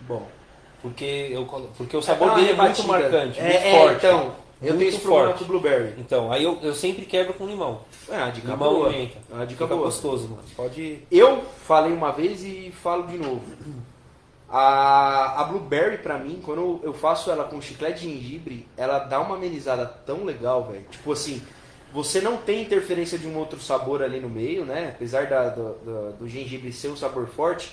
Bom. Porque, eu, porque o sabor uma dele é muito rebatida. marcante, É, muito é, forte. então, eu muito tenho esse forte. com Blueberry. Então, aí eu, eu sempre quebro com limão. É uma dica limão boa. menta. É uma dica Fica boa. gostoso, mano. Pode. Eu falei uma vez e falo de novo. A, a Blueberry, pra mim, quando eu- eu faço ela com chiclete de gengibre, ela dá uma amenizada tão legal, velho. Tipo assim, você não tem interferência de um outro sabor ali no meio, né? Apesar da- do, do- do gengibre ser um sabor forte,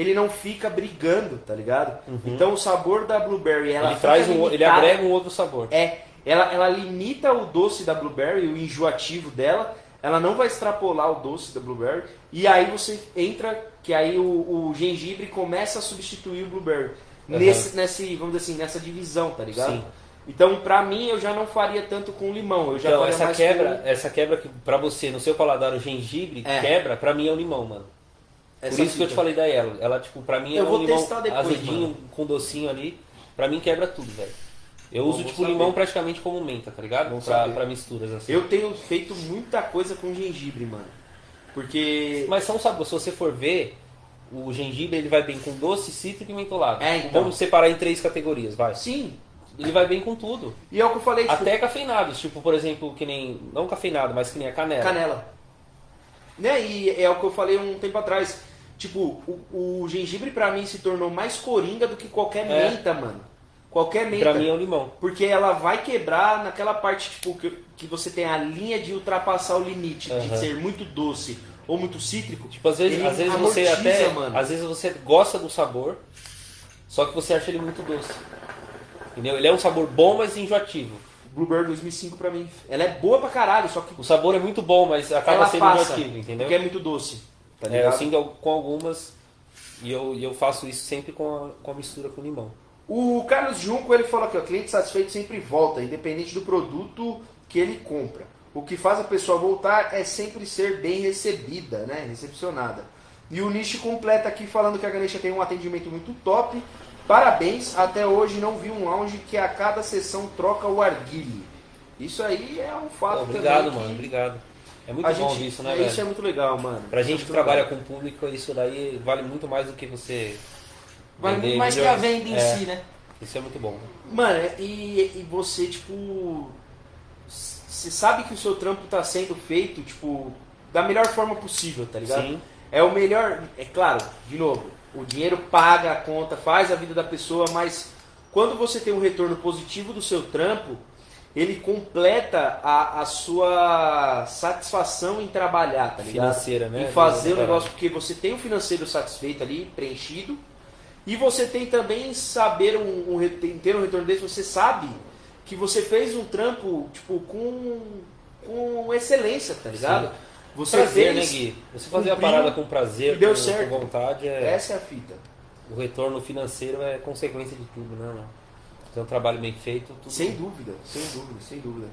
ele não fica brigando, tá ligado? Então o sabor da Blueberry, ela Ele traz um, ele agrega um outro sabor. É, ela, ela limita o doce da blueberry, o enjoativo dela. Ela não vai extrapolar o doce da blueberry. E aí você entra, que aí o, o gengibre começa a substituir o blueberry. Aham. Nesse, nesse, vamos dizer assim, nessa divisão, tá ligado? Sim. Então, pra mim, eu já não faria tanto com limão. Eu já Então, essa quebra, com essa quebra que pra você, no seu paladar, o gengibre É. quebra, pra mim é o limão, mano. Essa Por isso que eu te falei da ela. Ela, tipo, pra mim Eu é vou um limão testar depois, azedinho mano. com docinho ali. Pra mim quebra tudo, velho. Eu Bom, uso, tipo, saber. limão praticamente como menta, tá ligado? Pra, saber. pra misturas, assim. Eu tenho feito muita coisa com gengibre, mano. Porque. Mas são sabores, se você for ver, o gengibre ele vai bem com doce, cítrico e mentolado. É, então. Vamos separar em três categorias, vai. Sim. Ele vai bem com tudo. E é o que eu falei, tipo, Até cafeinados, tipo, por exemplo, que nem. Não cafeinado, mas que nem a canela. Canela. Né? E é o que eu falei um tempo atrás. Tipo, o, o gengibre pra mim se tornou mais coringa do que qualquer é. menta, mano. Qualquer menta. Pra mim é o limão. Porque ela vai quebrar naquela parte, tipo, que, que você tem a linha de ultrapassar o limite, uhum. de ser muito doce ou muito cítrico. Tipo, às vezes, às vezes você até. Mano. Às vezes você gosta do sabor, só que você acha ele muito doce. Entendeu? Ele é um sabor bom, mas enjoativo. Blueberry 2005 pra mim. Ela é boa pra caralho, só que. O sabor é muito bom, mas acaba sendo passa, enjoativo, entendeu? Porque é muito doce. Tá é, eu sinto com algumas. E eu, e eu faço isso sempre com a, com a mistura com limão. O Carlos Junco ele falou aqui, ó, cliente satisfeito sempre volta, independente do produto que ele compra. O que faz a pessoa voltar é sempre ser bem recebida, né? Recepcionada. E o Nishi completa aqui falando que a Ganesha tem um atendimento muito top. Parabéns, até hoje não vi um lounge que a cada sessão troca o arguile. Isso aí é um fato Obrigado, também. mano, obrigado. É muito a bom gente, isso, né, velho? Isso é muito legal, mano. Pra gente que trabalha legal. com público, isso daí vale muito mais do que você. Vale muito mais que a venda em é, si, né? Isso é muito bom. Mano, e, e você, tipo. Você sabe que o seu trampo tá sendo feito, tipo, da melhor forma possível, tá ligado? Sim. É o melhor. É claro, de novo, o dinheiro paga a conta, faz a vida da pessoa, mas quando você tem um retorno positivo do seu trampo, ele completa a, a sua satisfação em trabalhar, tá ligado? Financeira, né? Em fazer o negócio, porque você tem o financeiro satisfeito ali, preenchido, e você tem também saber um, um ter um retorno desse, você sabe que você fez um trampo, tipo, com, com excelência, tá ligado? Sim. Você prazer, fez, né, Gui? Você fazer a parada com prazer, deu com, certo. com vontade. É... Essa é a fita. O retorno financeiro é consequência de tudo, né, mano? Tem um trabalho bem feito. Tudo sem bom. dúvida, sem dúvida, sem dúvida.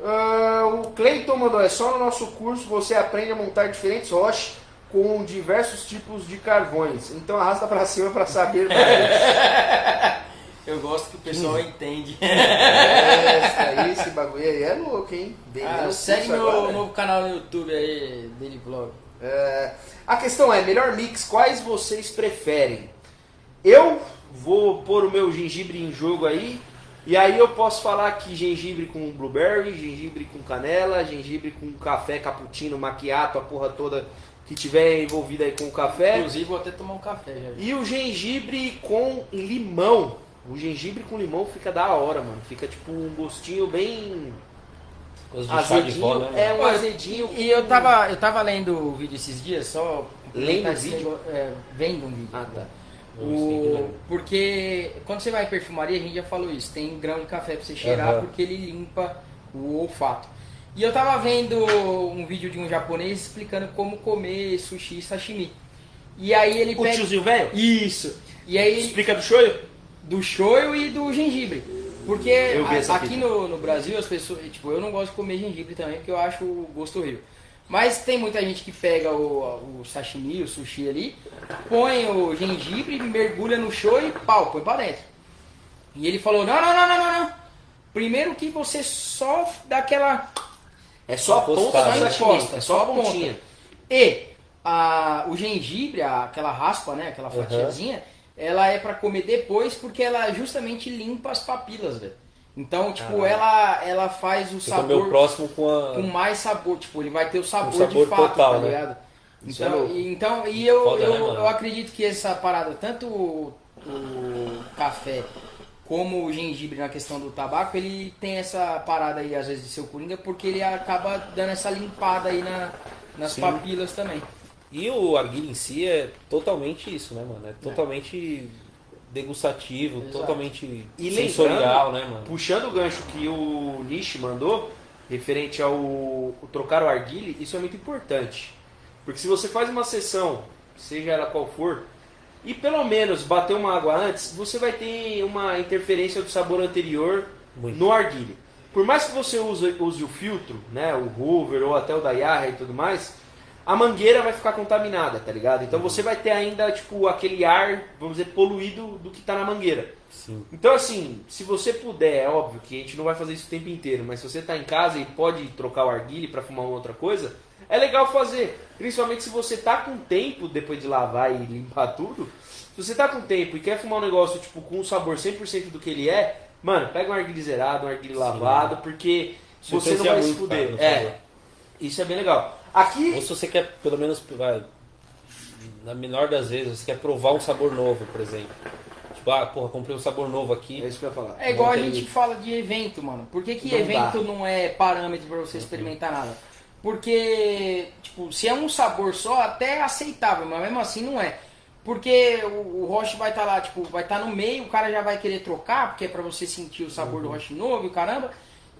Uh, o Cleiton mandou, é só no nosso curso você aprende a montar diferentes rochas com diversos tipos de carvões. Então arrasta para cima para saber Eu gosto que o pessoal entende. É, esse bagulho aí é louco, hein? Bem ah, segue meu agora. novo canal no YouTube aí, dele vlog. É, a questão é, melhor mix, quais vocês preferem? Eu vou pôr o meu gengibre em jogo aí, e aí eu posso falar que gengibre com blueberry, gengibre com canela, gengibre com café, cappuccino, maquiato, a porra toda que tiver envolvida aí com o café. Inclusive vou até tomar um café já. E o gengibre com limão. O gengibre com limão fica da hora, mano. Fica tipo um gostinho bem. Azedinho, né? É um azedinho. E eu tava, eu tava lendo o vídeo esses dias, só. Lendo o vídeo? É, vendo um vídeo. Ah, tá. O, porque quando você vai em perfumaria, a gente já falou isso, tem grão de café pra você cheirar, uhum. porque ele limpa o olfato. E eu tava vendo um vídeo de um japonês explicando como comer sushi e sashimi. E aí ele o pega... tiozinho velho? Isso. E aí... Explica do shoyu? Do shoyu e do gengibre. Porque a, aqui no, no, Brasil as pessoas... Tipo, eu não gosto de comer gengibre também, porque eu acho o gosto horrível. Mas tem muita gente que pega o, o sashimi, o sushi ali, põe o gengibre, mergulha no shoyu e pau, põe pra dentro. E ele falou, não, não, não, não, não, não. Primeiro que você só dá aquela é só a ponta da encosta, é só a pontinha. E a, o gengibre, a, aquela raspa, né, aquela fatiazinha, uhum. ela é para comer depois porque ela justamente limpa as papilas, velho. Então, tipo, ela, ela faz o Você sabor próximo com, a... com mais sabor, tipo, ele vai ter o sabor, sabor de fato, total, tá né? ligado? Né? Então, e, então, e eu, Foda, eu, né, eu acredito que essa parada, tanto o, o café como o gengibre na questão do tabaco, ele tem essa parada aí, às vezes, de seu coringa, porque ele acaba dando essa limpada aí na, nas Sim. papilas também. E o arguilho em si é totalmente isso, né, mano? É, é. Degustativo, Exato. totalmente e sensorial, né, mano? Puxando o gancho que o Nish mandou, referente ao trocar o arguile, isso é muito importante. Porque se você faz uma sessão, seja ela qual for, e pelo menos bater uma água antes, você vai ter uma interferência do sabor anterior Muito. no arguilho. Por mais que você use, use o filtro, né, o Hoover ou até o da Yara e tudo mais, a mangueira vai ficar contaminada, tá ligado? Então você vai ter ainda tipo aquele ar, vamos dizer, poluído do que está na mangueira. Sim. Então assim, se você puder, é óbvio que a gente não vai fazer isso o tempo inteiro, mas se você está em casa e pode trocar o arguile para fumar uma outra coisa, é legal fazer. Principalmente se você tá com tempo depois de lavar e limpar tudo. Se você tá com tempo e quer fumar um negócio tipo com um sabor 100% do que ele é, mano, pega um arguilho zerado, um arguilho lavado, porque você não vai se fuder. é. Isso é bem legal. Aqui. Ou se você quer pelo menos vai, na menor das vezes, você quer provar um sabor novo, por exemplo. Tipo, ah, porra, comprei um sabor novo aqui. É isso que eu ia falar. É igual a tem- gente fala de evento, mano. Por que, que Não evento dá. não é parâmetro pra você experimentar nada? Porque, tipo, se é um sabor só, até é aceitável, mas mesmo assim não é. Porque o, o Roche vai estar lá, tipo, vai estar no meio, o cara já vai querer trocar, porque é pra você sentir o sabor Uhum. do Roche novo e caramba.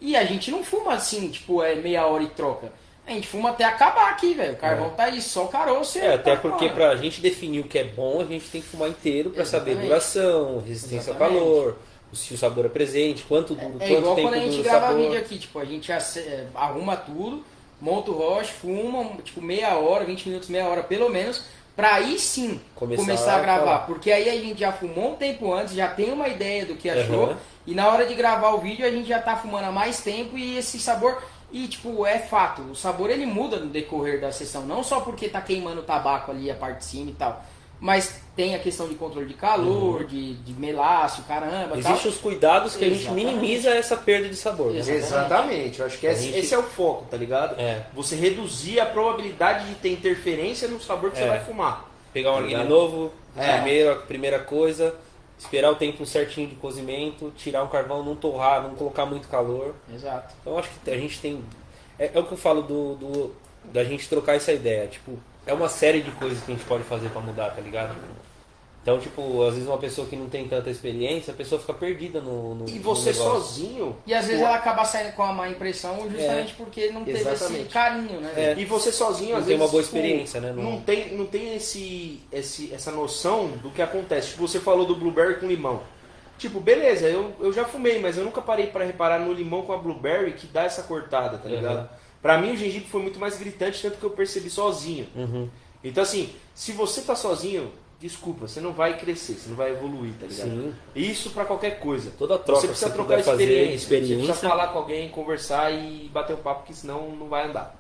E a gente não fuma assim, tipo, é meia hora e troca. A gente fuma até acabar aqui, velho. O carvão tá aí, só o caroço É, até tá porque fora. pra gente definir o que é bom, a gente tem que fumar inteiro pra saber duração, resistência Exatamente. ao calor, se o sabor é presente, quanto, dura, É quanto igual tempo quando a gente grava sabor. vídeo aqui, tipo, a gente é, arruma tudo, monta o roche, fuma, tipo, meia hora, 20 minutos, meia hora pelo menos, pra aí sim Começar começar, a a gravar. falar. Porque aí a gente já fumou um tempo antes, já tem uma ideia do que achou, Aham. e na hora de gravar o vídeo a gente já tá fumando há mais tempo e esse sabor. E, tipo, é fato, o sabor ele muda no decorrer da sessão, não só porque tá queimando o tabaco ali, a parte de cima e tal. Mas tem a questão de controle de calor, de, de melaço, caramba. tal. Existem os cuidados que a gente Exatamente. minimiza essa perda de sabor. né? Exatamente. Exatamente, eu acho que esse, gente- esse é o foco, tá ligado? É. Você reduzir a probabilidade de ter interferência no sabor que É. você vai fumar. Pegar um Tá ligado? novo, É. primeira, primeira coisa, esperar o tempo certinho de cozimento, tirar um carvão, não torrar, não colocar muito calor. Exato. Então acho que a gente tem. É, é o que eu falo do, do- da gente trocar essa ideia. Tipo, é uma série de coisas que a gente pode fazer pra mudar, tá ligado? Então, tipo, às vezes uma pessoa que não tem tanta experiência, a pessoa fica perdida no. no E no você negócio. sozinho. E às vezes ela acaba saindo com a má impressão justamente porque não teve esse Exatamente. carinho, né? É. E você sozinho, Não às tem vezes. uma boa tipo, experiência, né? Não- Não tem, não tem esse, esse, essa noção do que acontece. Tipo, você falou do blueberry com limão. Tipo, beleza, eu, eu já fumei, mas eu nunca parei pra reparar no limão com a blueberry que dá essa cortada, tá Uhum. ligado? Pra mim o gengibre foi muito mais gritante, tanto que eu percebi sozinho. Uhum. Então assim, se você tá sozinho, desculpa, você não vai crescer, você não vai evoluir, tá ligado? Sim. Isso pra qualquer coisa. Toda troca você precisa você trocar experiência, experiência. Você precisa falar com alguém, conversar e bater um papo, porque senão não vai andar.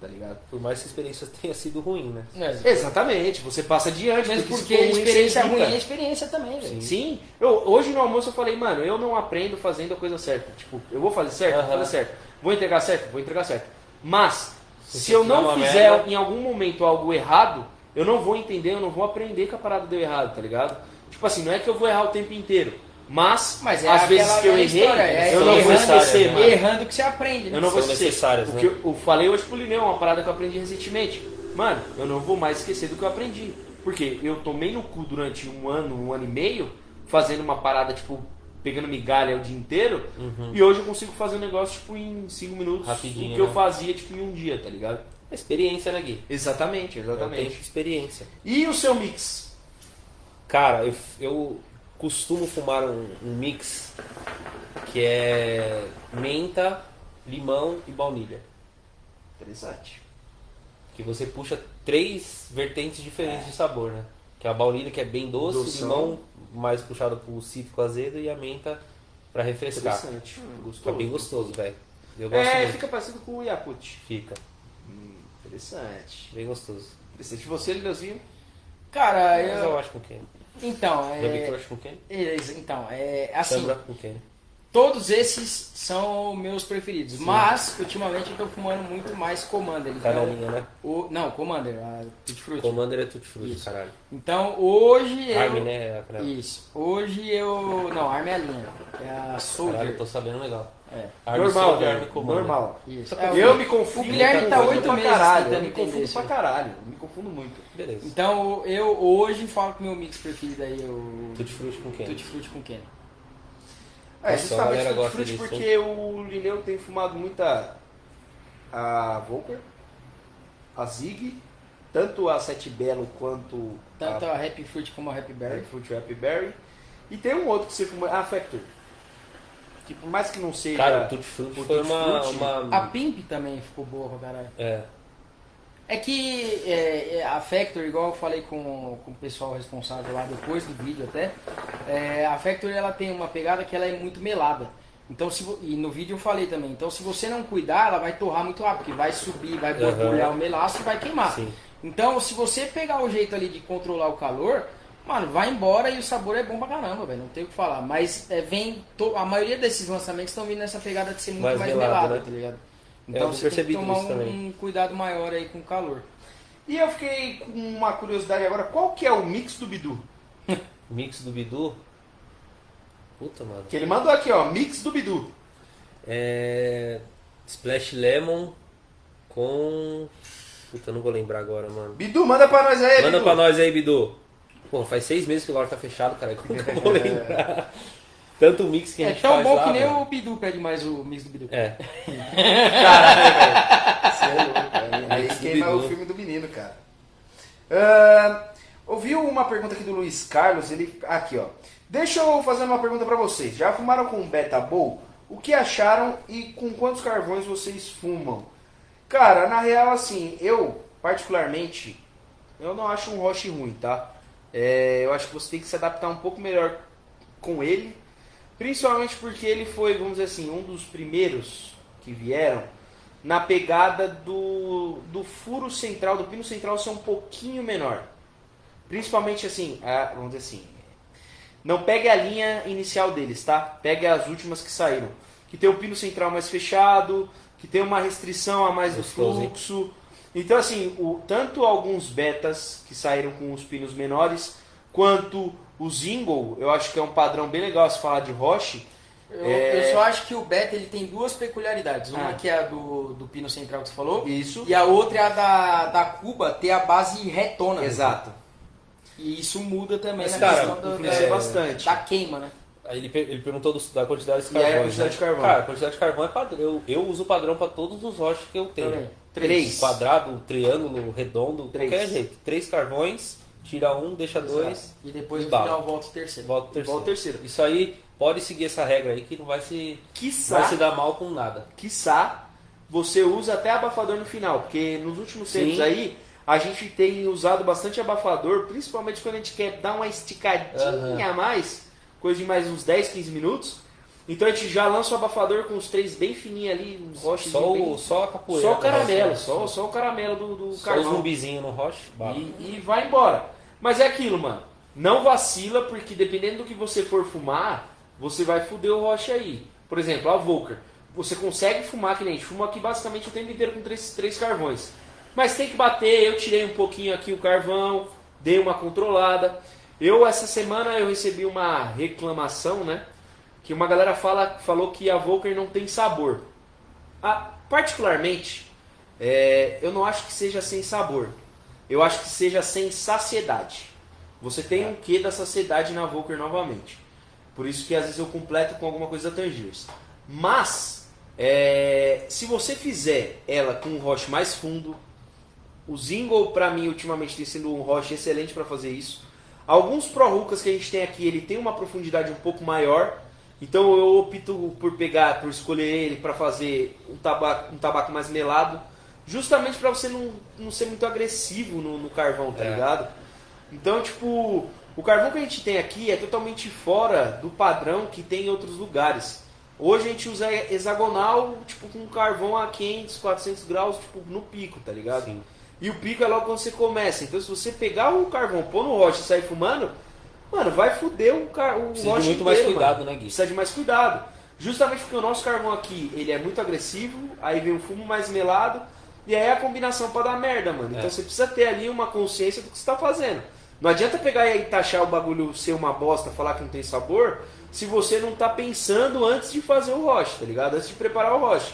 Tá ligado? Por mais que a experiência tenha sido ruim, né? É. Exatamente, você passa adiante. Mesmo porque porque a ruim, experiência ruim é experiência também, velho. Sim. Eu, hoje no almoço eu falei, mano, eu não aprendo fazendo a coisa certa. Tipo, eu vou fazer certo, vou fazer certo. Vou entregar certo, vou entregar certo. Mas, Se se eu não uma fizer merda- em algum momento algo errado, eu não vou entender, eu não vou aprender que a parada deu errado, tá ligado? Tipo assim, não é que eu vou errar o tempo inteiro. Mas, Mas é às vezes que eu errei, história, é eu não vou esquecer, né? mano. Errando que você aprende, né? Eu não vou São esquecer. o né? que eu, eu falei hoje pro Lineu, uma parada que eu aprendi recentemente. Mano, eu não vou mais esquecer do que eu aprendi. Porque eu tomei no cu durante um ano, um ano e meio, fazendo uma parada, tipo, pegando migalha o dia inteiro. E hoje eu consigo fazer um negócio, tipo, em cinco minutos. Rapidinho, O que eu né? fazia, tipo, em um dia, tá ligado? É experiência, né, Gui? Exatamente, É o tempo de exatamente. experiência. E o seu mix? Cara, eu, eu costumo fumar um, um mix que é menta, limão e baunilha. Interessante. Que você puxa três vertentes diferentes de sabor, né? Que é a baunilha que é bem doce, o Doção. limão mais puxado pro cítrico azedo e a menta pra refrescar. Interessante. Fica bem gostoso, velho. Eu É, muito. fica parecido com o Yakut. Fica. Interessante. Bem gostoso. Interessante. Você, Lineuzinho? Cara, Mas eu eu... acho com quem? Então, Já vi é... crush com quem? Então, é... Assim, Sandra com quem? Todos esses são meus preferidos. Mas, ultimamente, eu tô fumando muito mais Commander. Então, Canelinha, né? o... Não, Commander, a Tutti Frutti. Commander é tutti frutti, Isso. caralho. Então, hoje eu... Armin, né? a. Isso. Hoje eu... Não, Armin é a linha. É a Soldier. Caralho, tô sabendo legal. É. Armin Normal, Soldier. Armin Commander. Normal. Isso. É, Eu me confundo. O Guilherme eu tá oito meses caralho. Eu me confundo isso pra caralho. Eu me confundo muito. Beleza. Então, eu hoje falo que meu mix preferido aí é o Tutti frutti com quem? Tutti Frutti com Kenny. É, Nossa, justamente Tutti Frutti porque o Lineu tem fumado muita a Volker, a Zig, tanto a Sete Belo quanto Tanto a a Happy Fruit como a Happy Berry. Berry Fruit Happy Berry. E tem um outro que você fuma, a Factor. Que por mais que não seja. Cara, o Tutti Frutti foi uma... Uma... A Pimp também ficou boa pra caralho. É. É que é, é, a Factory, igual eu falei com, com o pessoal responsável lá depois do vídeo até, é, a Factory ela tem uma pegada que ela é muito melada. Então, se, e no vídeo eu falei também, então se você não cuidar, ela vai torrar muito rápido, porque vai subir, vai borbulhar o melaço e vai queimar. Sim. Então, se você pegar o jeito ali de controlar o calor, mano, vai embora e o sabor é bom pra caramba, velho. Não tem o que falar. Mas é, vem. to- a maioria desses lançamentos estão vindo nessa pegada de ser muito Mais mais, melada, né? tá ligado? Eu Então tô você tem que tomar um, um cuidado maior aí com o calor. E eu fiquei com uma curiosidade agora, qual que é o mix do Bidu? Mix do Bidu? Puta, mano. Que ele mandou aqui, ó, mix do Bidu. É. Splash Lemon com. Puta, não vou lembrar agora, mano. Bidu, manda pra nós aí, Manda Bidu. pra nós aí, Bidu. Pô, faz seis meses que o loja tá fechado, cara. Como que eu vou lembrar? Tanto mix que a É gente tão faz bom lá, que nem velho. o Bidu pede mais o mix do Bidu. É. Caralho, velho. Você é louco, velho. Aí queima o filme do menino, cara. Ah, ouviu uma pergunta aqui do Luiz Carlos, ele. Aqui, ó. Deixa eu fazer uma pergunta pra vocês. Já fumaram com Beta Bowl? O que acharam e com quantos carvões vocês fumam? Cara, na real, assim, eu, particularmente, eu não acho um Roche ruim, tá? É, eu acho que você tem que se adaptar um pouco melhor com ele. Principalmente porque ele foi, vamos dizer assim, um dos primeiros que vieram na pegada do, do furo central, do pino central ser um pouquinho menor. Principalmente assim, a- vamos dizer assim, não pegue a linha inicial deles, tá? Pegue as últimas que saíram. Que tem o pino central mais fechado, que tem uma restrição a mais do fluxo. Então, assim, o, tanto alguns betas que saíram com os pinos menores, quanto o Zingle, eu acho que é um padrão bem legal se falar de Roche. Eu, É. eu só acho que o Beta ele tem duas peculiaridades. Uma Ah. que é a do, do pino central que você falou. Isso. E a outra é a da, da Cuba ter a base retona. Exato. E isso muda também Mas, na cara, questão da, influencia da- bastante. da queima, né? Aí ele, ele perguntou do- da quantidade de E aí a carvão. quantidade de carvão? Cara, a quantidade de carvão é padrão. Eu, eu uso padrão pra todos os roches que eu tenho. Também. Três. Quadrado, triângulo, redondo, Três. qualquer jeito. Três carvões, tira um, deixa dois, E depois no Bala. final volta o terceiro. volta o terceiro. Volta o terceiro. Isso aí, pode seguir essa regra aí que não vai se, Quiçá, vai se dar mal com nada. quiçá, você usa até abafador no final, porque nos últimos Sim. tempos aí, a gente tem usado bastante abafador, principalmente quando a gente quer dar uma esticadinha a mais, coisa de mais uns 10, 15 minutos. Então a gente já lança o abafador com os três bem fininhos ali, um roche Só, bem... o, só a capoeira. Só o com caramelo, só, só o caramelo do, do Só o carvão. zumbizinho no roche. E, e vai embora. Mas é aquilo, mano. Não vacila, porque dependendo do que você for fumar, você vai foder o roche aí. Por exemplo, a Volker. Você consegue fumar, que nem a gente fuma aqui basicamente o tempo inteiro com três, três carvões. Mas tem que bater, eu tirei um pouquinho aqui o carvão, dei uma controlada. Eu, essa semana, eu recebi uma reclamação, né? Que uma galera fala, falou que a Volker não tem sabor. Ah, particularmente, é, eu não acho que seja sem sabor. Eu acho que seja sem saciedade. Você tem um quê da saciedade na Volker novamente. Por isso que às vezes eu completo com alguma coisa da Tangiers. Mas, é, se você fizer ela com um roche mais fundo, o Zingle pra mim ultimamente tem sido um roche excelente para fazer isso. Alguns Pro Hookahs que a gente tem aqui, ele tem uma profundidade um pouco maior. Então eu opto por pegar, por escolher ele para fazer um tabaco, um tabaco mais melado, justamente para você não, não ser muito agressivo no, no carvão, tá É. ligado? Então, tipo, o carvão que a gente tem aqui é totalmente fora do padrão que tem em outros lugares. Hoje a gente usa hexagonal, tipo, com carvão a 500, 400 graus, tipo, no pico, tá ligado? Sim. E o pico é logo quando você começa. Então, se você pegar o carvão, pôr no roche e sair fumando, mano, vai foder o, car... o Precisa de muito mais inteiro, cuidado, mano. né, Gui? Precisa de mais cuidado. Justamente porque o nosso carvão aqui, ele é muito agressivo, aí vem um fumo mais melado, e aí é a combinação pra dar merda, mano. Então É. você precisa ter ali uma consciência do que você tá fazendo. Não adianta pegar e taxar o bagulho ser uma bosta, falar que não tem sabor, se você não tá pensando antes de fazer o roche, tá ligado? Antes de preparar o roche.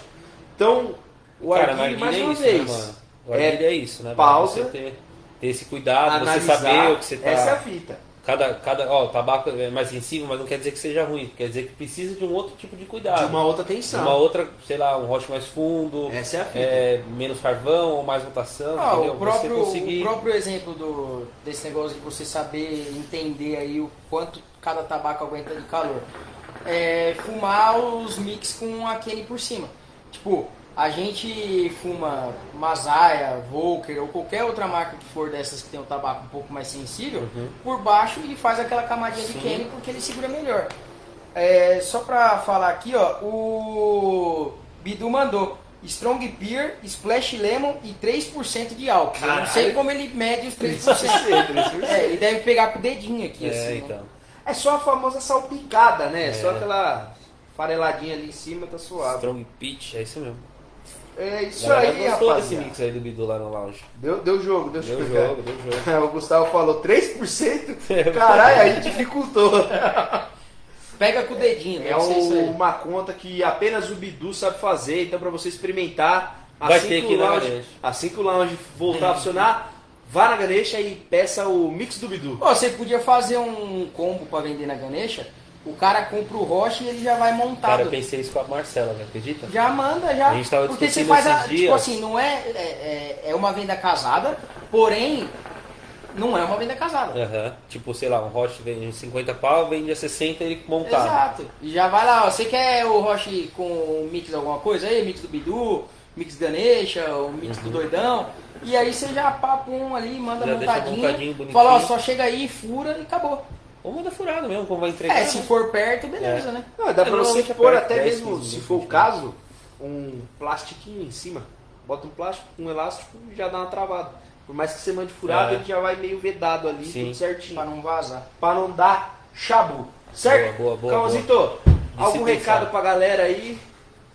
Então, o narguilha mais é uma isso, vez, Né? O arguilha é, isso, né? pausa, Você ter, ter esse cuidado, analisar, você saber o que você tá. essa é a fita. Cada, cada, ó, o tabaco é mais sensível, mas não quer dizer que seja ruim. Quer dizer que precisa de um outro tipo de cuidado. De uma outra De tensão. uma outra, sei lá, um roche mais fundo, Essa é a fita. é, menos carvão ou mais rotação. Ah, o, próprio, você conseguir... o próprio exemplo do, desse negócio de você saber entender aí o quanto cada tabaco aguenta de calor. É fumar os mix com a Kenny por cima. Tipo, a gente fuma Masaya, Volker ou qualquer outra marca que for dessas que tem um tabaco um pouco mais sensível Uhum. por baixo e faz aquela camadinha de Kenny porque ele segura melhor. É, só pra falar aqui, ó, o Bidu mandou Strong Beer, Splash Lemon e 3% de álcool. Eu não sei Caralho. como ele mede os 3%. é, ele deve pegar com o dedinho aqui, É, assim. né? então. É só a famosa salpicada, né? É. Só aquela fareladinha ali em cima tá suave. Strong pitch, é isso mesmo. É isso aí, gostou rapaz. desse mix aí do Bidu lá no lounge. Deu, deu jogo, deu, Deu jogo. deu jogo. o Gustavo falou 3%? Caralho, aí dificultou. Pega com o dedinho, É isso aí. uma conta que apenas o Bidu sabe fazer, então pra você experimentar, Vai assim ter que o lounge, assim que o lounge voltar a funcionar, vá na Ganesha e peça o mix do Bidu. Pô, você podia fazer um combo pra vender na Ganesha, o cara compra o rocha e ele já vai Cara, montado. eu pensei isso com a Marcela, né? acredita? Já manda, já. A gente tava Porque você faz a. esses Tipo dias. assim, não é, é. é uma venda casada, porém, não é uma venda casada. Aham. Tipo, sei lá, um Roche vende 50 pau, vende a 60 ele montado. Exato. E já vai lá, ó, você quer o Roche com um mix de alguma coisa aí? Mix do Bidu, mix Ganesha, o mix do Doidão. E aí você já papa um ali, manda Já montadinho. montadinho, fala, ó, só chega aí, fura e acabou. Ou manda furado mesmo, como vai entregar. É, se né? for perto, beleza, É. né? Não, dá É, pra você é pôr perto, até 10, mesmo, 15 se for o minutos. caso, um plastiquinho em cima. Bota um plástico, um elástico e já dá uma travada. Por mais que você mande furado, É. ele já vai meio vedado ali, Sim. tudo certinho. Pra não vazar. Pra não dar chabu. Certo? Boa, boa, boa, Calmazito, algum se recado pensar. pra galera aí?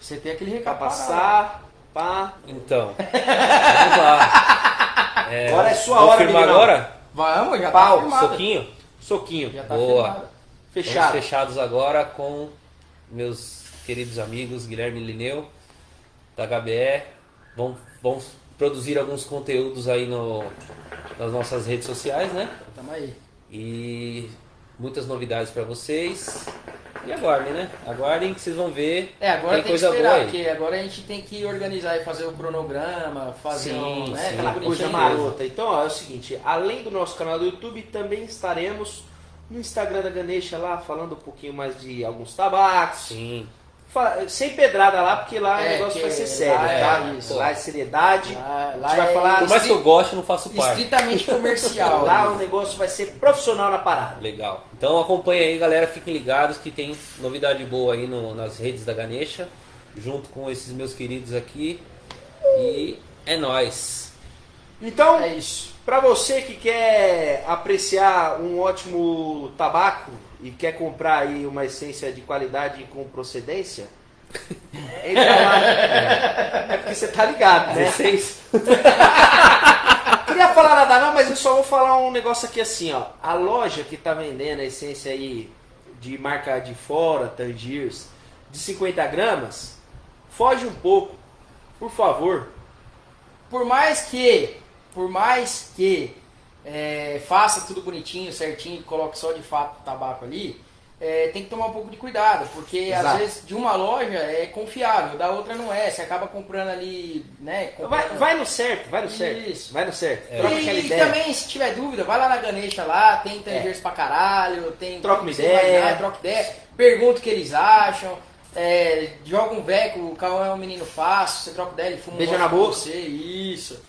Você tem aquele Pra recado passar? Pá. Então, vamos lá. É, Agora é sua vou hora, agora? Vamos, já Pau, tá firmado. Soquinho? Soquinho. Já tá Boa. Fechado. Estamos fechados agora com meus queridos amigos Guilherme Lineu, da HBE. Vamos, vamos produzir alguns conteúdos aí no, nas nossas redes sociais, né? Tamo aí. E muitas novidades para vocês. E aguardem, né? Aguardem que vocês vão ver. É, agora tem, tem coisa que esperar, boa porque agora a gente tem que organizar e fazer o cronograma, fazer Sim, um, né, sim. Aquela coisa marota. Então, ó, é o seguinte, além do nosso canal do YouTube, também estaremos no Instagram da Ganesha lá, falando um pouquinho mais de alguns tabacos. Sim. Sem pedrada lá, porque lá É, o negócio que vai ser lá sério, é tá? isso. Lá é seriedade. Lá, lá vai é falar... Por mais que eu goste, não faço parte. estritamente comercial. Lá o negócio vai ser profissional na parada. Legal. Então acompanha aí, galera. Fiquem ligados que tem novidade boa aí no- nas redes da Ganesha, junto com esses meus queridos aqui. E é nóis. Então, É isso. Pra você que quer apreciar um ótimo tabaco e quer comprar aí uma essência de qualidade com procedência, entra lá. É porque você tá ligado, né? 16? Queria falar nada não, mas eu só vou falar um negócio aqui assim, ó. A loja que tá vendendo a essência aí de marca de fora, Tangiers, de 50 gramas, foge um pouco, por favor. Por mais que, por mais que é, faça tudo bonitinho, certinho, coloque só de fato o tabaco ali, é, tem que tomar um pouco de cuidado, porque Exato. às vezes de uma loja é confiável, da outra não é. Você acaba comprando ali, né? Vai, comprando- vai no certo, vai no certo. Isso. Vai no certo. É. E, ideia. também, se tiver dúvida, vai lá na Ganesha lá, tem tangers pra caralho, tem. Troca uma ideia. imaginar, Troca ideia, pergunta o que eles acham, é, joga um veco, o Cauã é um menino fácil, você troca ideia, ele fuma um Beija gosto na boca. Você, isso.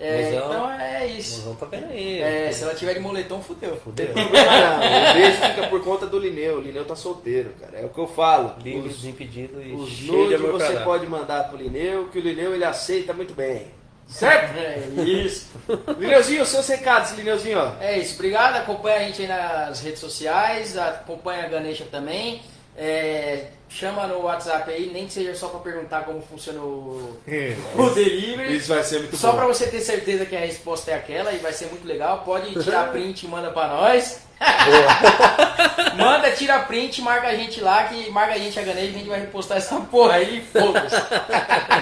É, Mozão. então é isso. tá vendo aí. É, se ela tiver de moletom, fudeu. Fudeu. Não, o beijo fica por conta do Lineu. O Lineu tá solteiro, cara. É o que eu falo. Livre, Os, desimpedido e os nudes você dar. pode mandar pro Lineu, que o Lineu ele aceita muito bem. Certo? É isso. Lineuzinho, seus recados, Lineuzinho, ó. É isso, obrigado. Acompanha a gente aí nas redes sociais, acompanha a Ganesha também. É, chama no WhatsApp aí, nem que seja só pra perguntar como funciona o, o delivery. Isso vai ser muito Só pra você ter certeza que a resposta é aquela e vai ser muito legal. Pode tirar print e manda pra nós. manda, tira print, marca a gente lá, que marca a gente a Ganesha, a gente vai repostar essa porra aí e foda-se.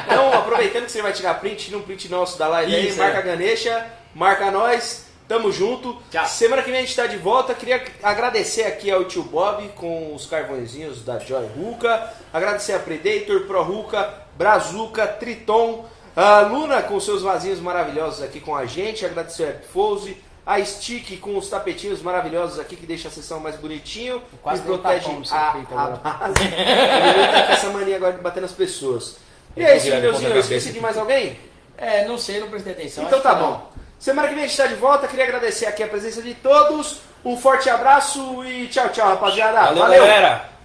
Então, aproveitando que você vai tirar print, tira um print nosso da live aí, Isso, marca é. a Ganesha, marca nós, tamo junto. Tchau. Semana que vem a gente tá de volta. Queria agradecer aqui ao tio Bob com os carvõezinhos da Joy Ruka. Agradecer a Predator, Pro Ruka, Brazuca, Triton, a Luna com seus vasinhos maravilhosos aqui com a gente. Agradecer a Epfose. A Stick com os tapetinhos maravilhosos aqui que deixa a sessão mais bonitinho. Quase e um protege seu a, a agora. base. Ele tá com essa mania agora de bater nas pessoas. E é vou isso, virar de Lineuzinho. ponta Eu esqueci de mais alguém? É, não sei, não prestei atenção. Então acho tá que não. Semana que vem a gente tá de volta. Queria agradecer aqui a presença de todos. Um forte abraço e tchau, tchau, rapaziada. Valeu, galera!